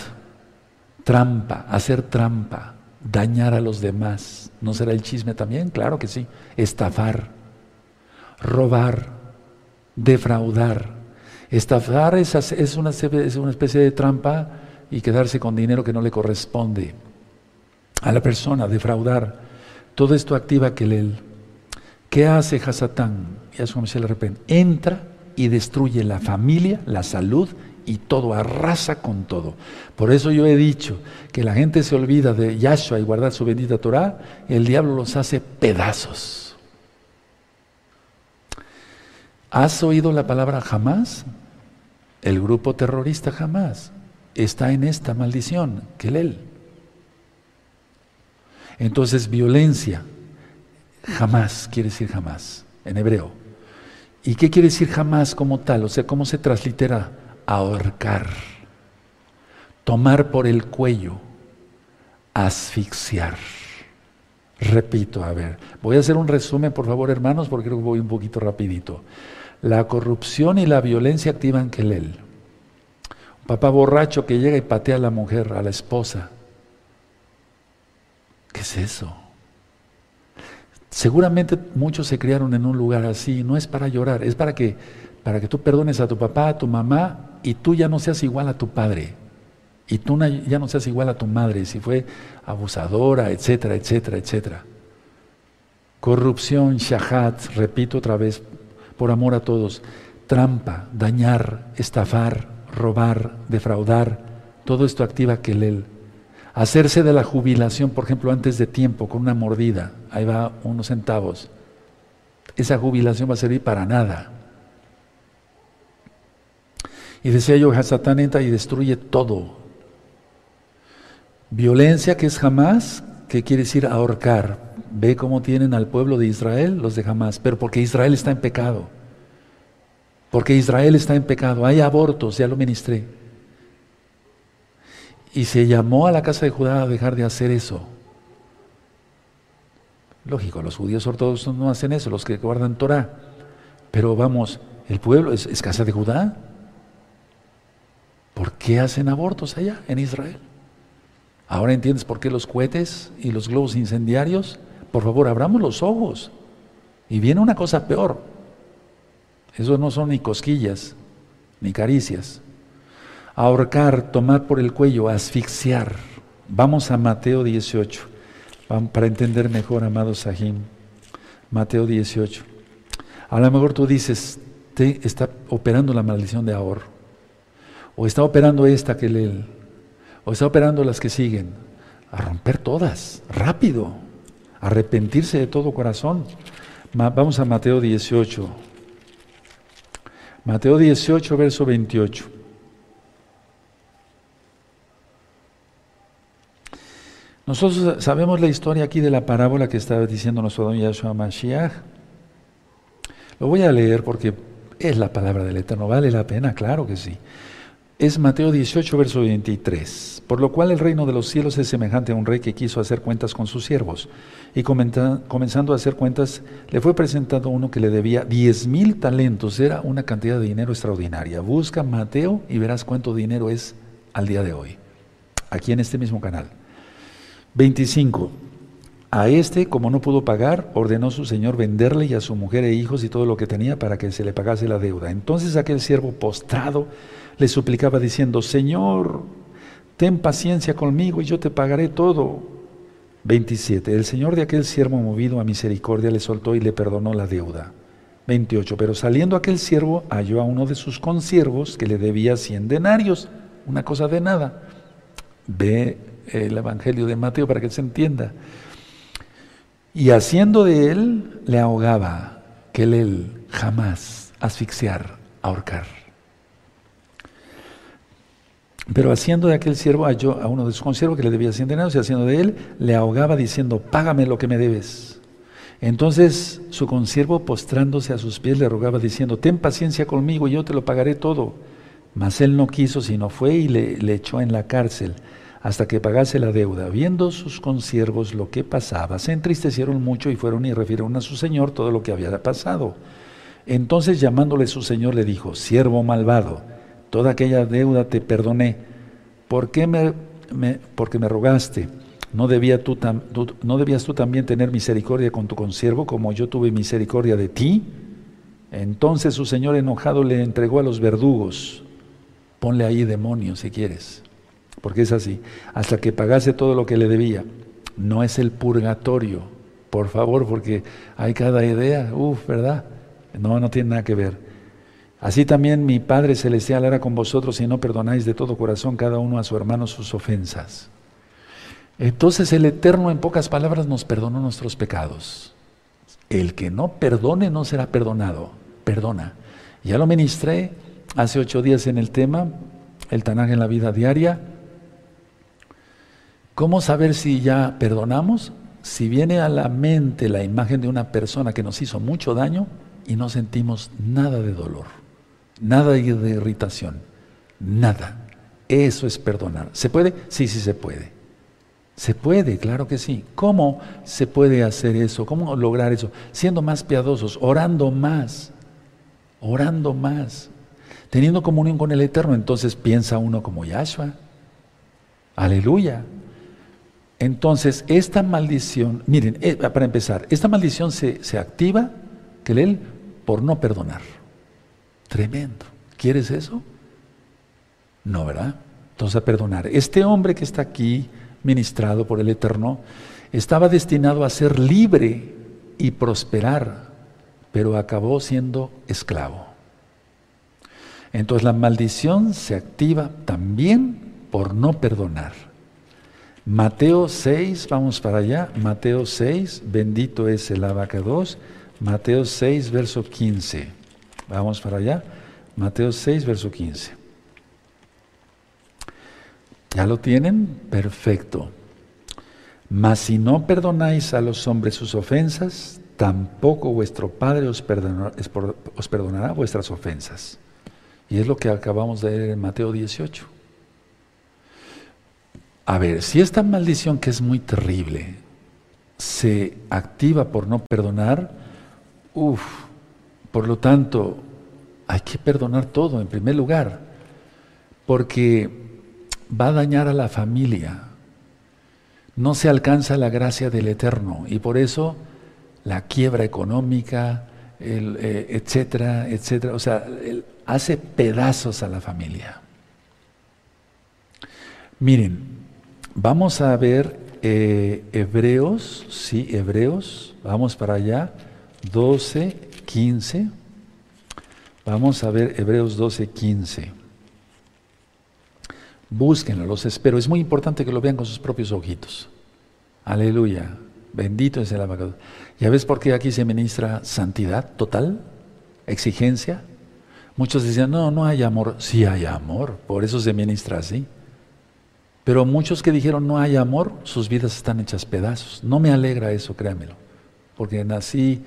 trampa, hacer trampa, dañar a los demás, ¿no será el chisme también? Claro que sí, estafar, robar, defraudar. Estafar es, es, una, es una especie de trampa y quedarse con dinero que no le corresponde a la persona, defraudar. Todo esto activa él. ¿Qué hace Hasatán? Ya su de repente. Entra y destruye la familia, la salud y todo, arrasa con todo. Por eso yo he dicho que la gente se olvida de Yahshua y guardar su bendita Torah, el diablo los hace pedazos. ¿Has oído la palabra jamás? El grupo terrorista jamás está en esta maldición, que. Entonces, violencia, jamás quiere decir jamás, en hebreo. ¿Y qué quiere decir jamás como tal? O sea, ¿cómo se translitera? Ahorcar, tomar por el cuello, asfixiar. Repito, a ver, voy a hacer un resumen, por favor, hermanos, porque creo que voy un poquito rapidito. La corrupción y la violencia activan Kelel. Un papá borracho que llega y patea a la mujer, a la esposa, ¿Qué es eso? Seguramente muchos se criaron en un lugar así, no es para llorar, es para que, para que tú perdones a tu papá, a tu mamá y tú ya no seas igual a tu padre. Y tú ya no seas igual a tu madre, si fue abusadora, etcétera, etcétera, etcétera. Corrupción, shahat, repito otra vez, por amor a todos, trampa, dañar, estafar, robar, defraudar, todo esto activa él Hacerse de la jubilación, por ejemplo, antes de tiempo, con una mordida, ahí va unos centavos. Esa jubilación va a servir para nada. Y decía yo, Satán entra y destruye todo. Violencia que es jamás, que quiere decir ahorcar. Ve cómo tienen al pueblo de Israel, los de jamás, pero porque Israel está en pecado. Porque Israel está en pecado. Hay abortos, ya lo ministré. Y se llamó a la casa de Judá a dejar de hacer eso. Lógico, los judíos ortodoxos no hacen eso, los que guardan Torah. Pero vamos, el pueblo es, es casa de Judá. ¿Por qué hacen abortos allá en Israel? Ahora entiendes por qué los cohetes y los globos incendiarios. Por favor, abramos los ojos. Y viene una cosa peor. Eso no son ni cosquillas, ni caricias ahorcar, tomar por el cuello, asfixiar. Vamos a Mateo 18, para entender mejor, amado Sahim. Mateo 18. A lo mejor tú dices, esté, está operando la maldición de ahorro, o está operando esta que lee, o está operando las que siguen, a romper todas, rápido, arrepentirse de todo corazón. vamos a Mateo 18. Mateo 18, verso 28. Nosotros sabemos la historia aquí de la parábola que estaba diciendo nuestro don Yahshua Mashiach. Lo voy a leer porque es la palabra del Eterno. ¿Vale la pena? Claro que sí. Es Mateo 18, verso 23. Por lo cual el reino de los cielos es semejante a un rey que quiso hacer cuentas con sus siervos. Y comenzando a hacer cuentas, le fue presentado uno que le debía diez mil talentos. Era una cantidad de dinero extraordinaria. Busca Mateo y verás cuánto dinero es al día de hoy. Aquí en este mismo canal. 25. A este, como no pudo pagar, ordenó su señor venderle y a su mujer e hijos y todo lo que tenía para que se le pagase la deuda. Entonces aquel siervo postrado le suplicaba diciendo, Señor, ten paciencia conmigo y yo te pagaré todo. 27. El señor de aquel siervo movido a misericordia le soltó y le perdonó la deuda. 28. Pero saliendo aquel siervo halló a uno de sus consiervos que le debía 100 denarios, una cosa de nada. Ve el Evangelio de Mateo para que se entienda. Y haciendo de él, le ahogaba, que él jamás asfixiar, ahorcar. Pero haciendo de aquel siervo, halló a uno de sus consiervos que le debía cien denarios, y haciendo de él, le ahogaba diciendo, págame lo que me debes. Entonces su consiervo, postrándose a sus pies, le rogaba diciendo, ten paciencia conmigo y yo te lo pagaré todo. Mas él no quiso, sino fue y le, le echó en la cárcel hasta que pagase la deuda. Viendo sus consiervos lo que pasaba, se entristecieron mucho y fueron y refirieron a su señor todo lo que había pasado. Entonces llamándole su señor le dijo, siervo malvado, toda aquella deuda te perdoné. ¿Por qué me, porque me rogaste? ¿No, tú, ¿No debías tú también tener misericordia con tu consiervo como yo tuve misericordia de ti? Entonces su señor enojado le entregó a los verdugos. Ponle ahí demonio si quieres porque es así, hasta que pagase todo lo que le debía. No es el purgatorio, por favor, porque hay cada idea, uff, ¿verdad? No, no tiene nada que ver. Así también mi Padre Celestial hará con vosotros si no perdonáis de todo corazón cada uno a su hermano sus ofensas. Entonces el Eterno en pocas palabras nos perdonó nuestros pecados. El que no perdone no será perdonado. Perdona. Ya lo ministré hace ocho días en el tema, el Tanaj en la vida diaria. ¿Cómo saber si ya perdonamos? Si viene a la mente la imagen de una persona que nos hizo mucho daño y no sentimos nada de dolor, nada de irritación, nada. Eso es perdonar. ¿Se puede? Sí, sí se puede. Se puede, claro que sí. ¿Cómo se puede hacer eso? ¿Cómo lograr eso? Siendo más piadosos, orando más, orando más, teniendo comunión con el Eterno. Entonces piensa uno como Yahshua. Aleluya. Entonces, esta maldición, miren, eh, para empezar, esta maldición se, activa, que por no perdonar. Tremendo. ¿Quieres eso? No, ¿verdad? Entonces, a perdonar. Este hombre que está aquí, ministrado por el Eterno, estaba destinado a ser libre y prosperar, pero acabó siendo esclavo. Entonces, la maldición se activa también por no perdonar. Mateo 6, vamos para allá, Mateo 6, bendito es el abacados, Mateo 6, verso 15. Vamos para allá, Mateo 6, verso 15. ¿Ya lo tienen? Perfecto. Mas si no perdonáis a los hombres sus ofensas, tampoco vuestro Padre os perdonará, vuestras ofensas. Y es lo que acabamos de leer en Mateo 18. A ver, si esta maldición que es muy terrible se activa por no perdonar, uff, por lo tanto, hay que perdonar todo en primer lugar, porque va a dañar a la familia. No se alcanza la gracia del Eterno y por eso la quiebra económica, eh, etcétera, etcétera, o sea, hace pedazos a la familia. Miren, Vamos a ver eh, Hebreos, sí, Hebreos, vamos para allá, 12, 15. Vamos a ver Hebreos 12, 15. Búsquenlo, los espero. Es muy importante que lo vean con sus propios ojitos. Aleluya. Bendito es el abacado. ¿Ya ves por qué aquí se ministra santidad total? Exigencia. Muchos decían, no, no hay amor. Sí hay amor, por eso se ministra así. Pero muchos que dijeron no hay amor, sus vidas están hechas pedazos. No me alegra eso, créanmelo. Porque nací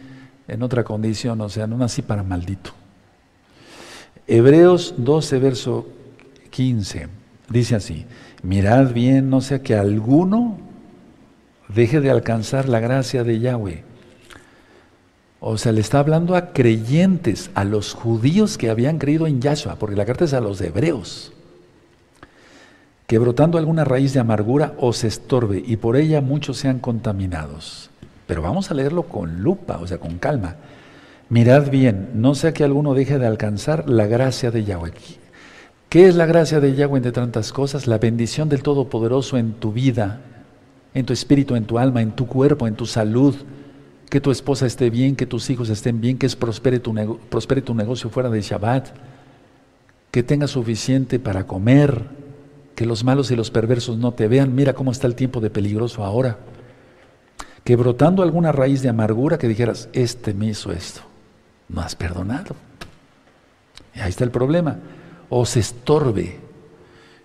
en otra condición, o sea, no nací para maldito. Hebreos 12, verso 15, dice así, mirad bien, no sea que alguno deje de alcanzar la gracia de Yahweh. O sea, le está hablando a creyentes, a los judíos que habían creído en Yahshua, porque la carta es a los hebreos. Que brotando alguna raíz de amargura os estorbe y por ella muchos sean contaminados. Pero vamos a leerlo con lupa, o sea, con calma. Mirad bien, no sea que alguno deje de alcanzar la gracia de Yahweh. ¿Qué es la gracia de Yahweh entre tantas cosas? La bendición del Todopoderoso en tu vida, en tu espíritu, en tu alma, en tu cuerpo, en tu salud, que tu esposa esté bien, que tus hijos estén bien, que prospere tu, prospere tu negocio fuera de Shabbat, que tengas suficiente para comer, que los malos y los perversos no te vean. Mira cómo está el tiempo de peligroso ahora. Que brotando alguna raíz de amargura que dijeras, este me hizo esto, no has perdonado. Y ahí está el problema. O se estorbe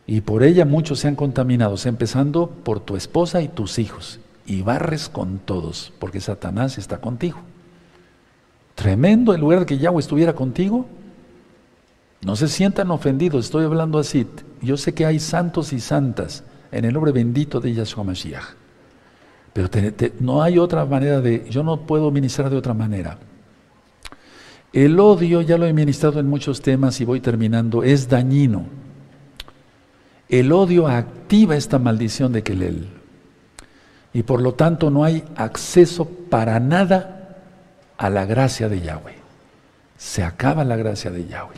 y por ella muchos se han contaminado, empezando por tu esposa y tus hijos. Y barres con todos, porque Satanás está contigo. Tremendo el lugar de que Yahweh estuviera contigo. No se sientan ofendidos, estoy hablando así. Yo sé que hay santos y santas en el nombre bendito de Yahshua Mashiach. Pero no hay otra manera de, yo no puedo ministrar de otra manera. El odio, ya lo he ministrado en muchos temas y voy terminando, es dañino. El odio activa esta maldición de Kelel. Y por lo tanto no hay acceso para nada a la gracia de Yahweh. Se acaba la gracia de Yahweh.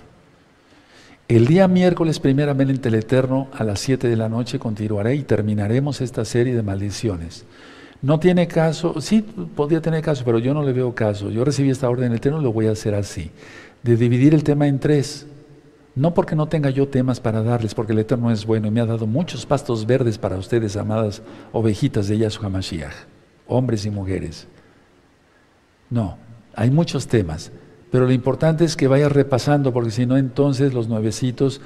El día miércoles, primeramente el Eterno, a las 7 de la noche continuaré y terminaremos esta serie de maldiciones. No tiene caso, sí, podría tener caso, pero yo no le veo caso. Yo recibí esta orden del Eterno y lo voy a hacer así, de dividir el tema en tres. No porque no tenga yo temas para darles, porque el Eterno es bueno y me ha dado muchos pastos verdes para ustedes, amadas ovejitas de Yahshua Mashiach, hombres y mujeres. No, hay muchos temas, pero lo importante es que vaya repasando, porque si no, entonces los nuevecitos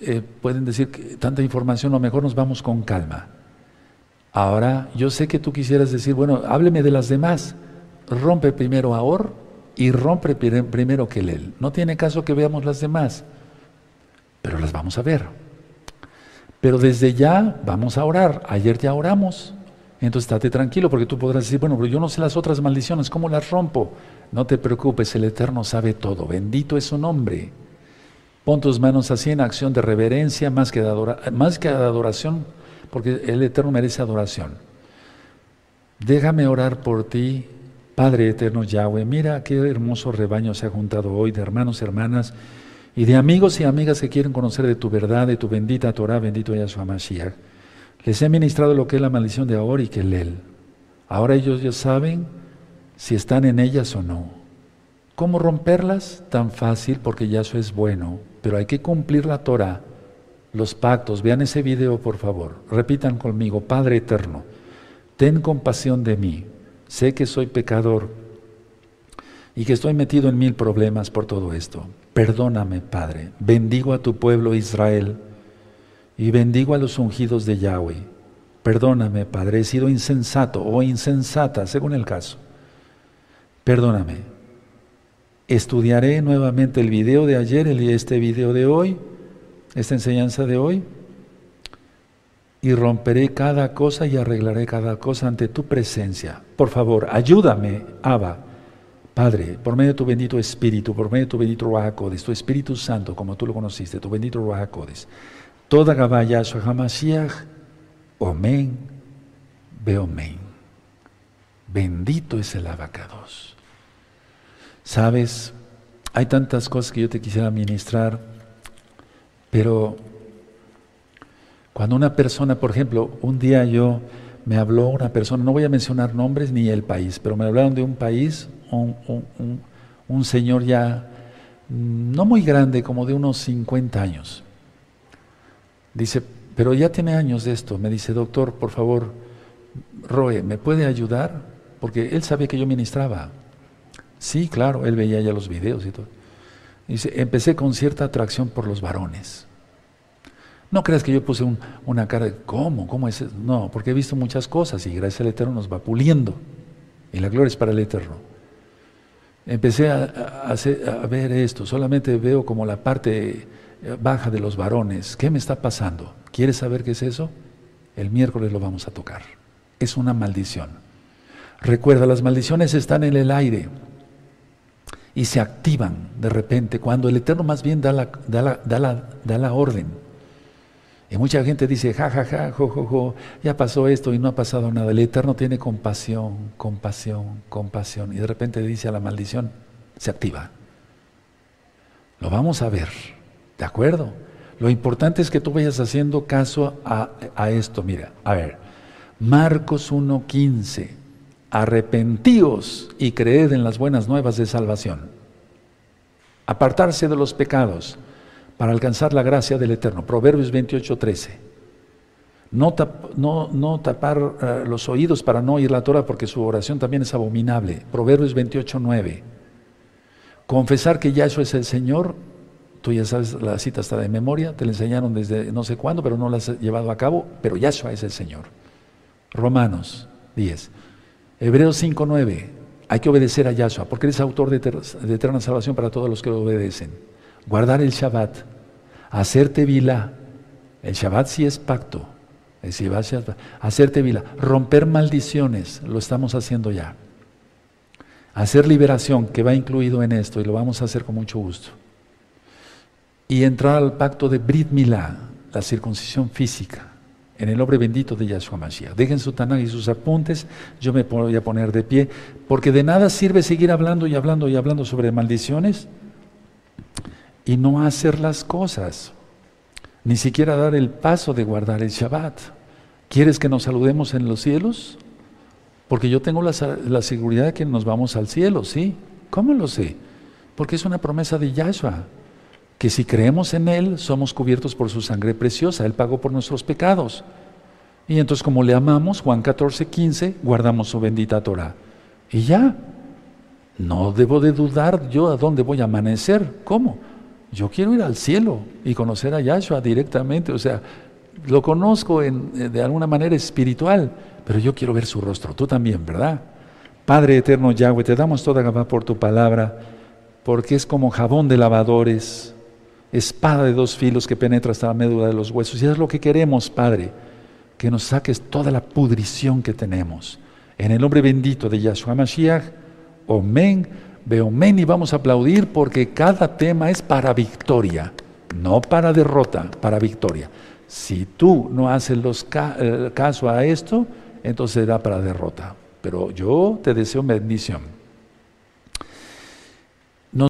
eh, pueden decir que tanta información, o mejor nos vamos con calma. Ahora, yo sé que tú quisieras decir, bueno, hábleme de las demás. Rompe primero Ahor y rompe primero Kelel. No tiene caso que veamos las demás pero las vamos a ver. Pero desde ya vamos a orar. Ayer ya oramos. Entonces estate tranquilo porque tú podrás decir, bueno, pero yo no sé las otras maldiciones, ¿cómo las rompo? No te preocupes, el Eterno sabe todo. Bendito es su nombre. Pon tus manos así en acción de reverencia más que más que de adoración, porque el Eterno merece adoración. Déjame orar por ti, Padre Eterno Yahweh. Mira qué hermoso rebaño se ha juntado hoy de hermanos, y hermanas y de amigos y amigas que quieren conocer de tu verdad, de tu bendita Torah, bendito Yahshua Mashiach. Les he ministrado lo que es la maldición de Ahora y Kelel. Ahora ellos ya saben si están en ellas o no. ¿Cómo romperlas? Tan fácil porque Yahshua es bueno, pero hay que cumplir la Torah, los pactos. Vean ese video, por favor. Repitan conmigo, Padre eterno, ten compasión de mí. Sé que soy pecador y que estoy metido en mil problemas por todo esto. Perdóname, Padre. Bendigo a tu pueblo Israel y bendigo a los ungidos de Yahweh. Perdóname, Padre. He sido insensato o insensata, según el caso. Perdóname. Estudiaré nuevamente el video de ayer y este video de hoy, esta enseñanza de hoy, y romperé cada cosa y arreglaré cada cosa ante tu presencia. Por favor, ayúdame, Abba Padre, por medio de tu bendito Espíritu, por medio de tu bendito Ruacodes, tu Espíritu Santo, como tú lo conociste, tu bendito Ruacodes, toda Gabaya Hamashiach, Omen, Beomen. Bendito es el abacados. Sabes, hay tantas cosas que yo te quisiera ministrar, pero cuando una persona, por ejemplo, un día yo me habló una persona, no voy a mencionar nombres ni el país, pero me hablaron de un país un, señor ya mm, no muy grande, como de unos 50 años. Dice, pero ya tiene años de esto. Me dice, doctor, por favor, Roe, ¿me puede ayudar? Porque él sabía que yo ministraba. Sí, claro, él veía ya los videos y todo. Dice, empecé con cierta atracción por los varones. No creas que yo puse una cara de, ¿cómo? ¿Cómo es? No, porque he visto muchas cosas y gracias al Eterno nos va puliendo. Y la gloria es para el Eterno. Empecé a, a ver esto, solamente veo como la parte baja de los varones. ¿Qué me está pasando? ¿Quieres saber qué es eso? El miércoles lo vamos a tocar. Es una maldición. Recuerda, las maldiciones están en el aire y se activan de repente cuando el Eterno más bien da la, da da la, orden. Y mucha gente dice, ja, ja, ja, jo, jo, jo, ya pasó esto y no ha pasado nada. El Eterno tiene compasión, compasión, compasión. Y de repente dice a la maldición, se activa. Lo vamos a ver. ¿De acuerdo? Lo importante es que tú vayas haciendo caso a, esto. Mira, a ver, Marcos 1.15, arrepentíos y creed en las buenas nuevas de salvación. Apartarse de los pecados para alcanzar la gracia del Eterno. Proverbios 28.13. No, no, no, tapar eh, los oídos para no oír la Torah porque su oración también es abominable. Proverbios 28.9. Confesar que Yahshua es el Señor Tú ya sabes, la cita está de memoria, te la enseñaron desde no sé cuándo, pero no la has llevado a cabo, pero Yahshua es el Señor. Romanos 10. Hebreos 5.9. Hay que obedecer a Yahshua, porque eres autor de, eterna salvación para todos los que lo obedecen. Guardar el Shabbat, hacerte vila. El Shabbat sí es pacto. El Shabbat, hacerte vila. Romper maldiciones, lo estamos haciendo ya. Hacer liberación, que va incluido en esto, y lo vamos a hacer con mucho gusto y entrar al pacto de Brit Milá, la circuncisión física, en el nombre bendito de Yahshua Mashiach. Dejen su Tanakh y sus apuntes, yo me voy a poner de pie, porque de nada sirve seguir hablando y hablando y hablando sobre maldiciones y no hacer las cosas, ni siquiera dar el paso de guardar el Shabbat. ¿Quieres que nos saludemos en los cielos? Porque yo tengo la, la seguridad de que nos vamos al cielo, ¿sí? ¿Cómo lo sé? Porque es una promesa de Yahshua que si creemos en Él, somos cubiertos por su sangre preciosa. Él pagó por nuestros pecados. Y entonces, como le amamos, Juan 14, 15, guardamos su bendita Torah. Y ya, no debo de dudar yo a dónde voy a amanecer. ¿Cómo? Yo quiero ir al cielo y conocer a Yahshua directamente. O sea, lo conozco eh, de alguna manera espiritual, pero yo quiero ver su rostro. Tú también, ¿verdad? Padre eterno Yahweh, te damos toda gama por tu palabra, porque es como jabón de lavadores espada de dos filos que penetra hasta la médula de los huesos. Y es lo que queremos, Padre, que nos saques toda la pudrición que tenemos. En el nombre bendito de Yahshua Mashiach, Omen, Beomen, y vamos a aplaudir porque cada tema es para victoria, no para derrota, para victoria. Si tú no haces los caso a esto, entonces será para derrota. Pero yo te deseo bendición.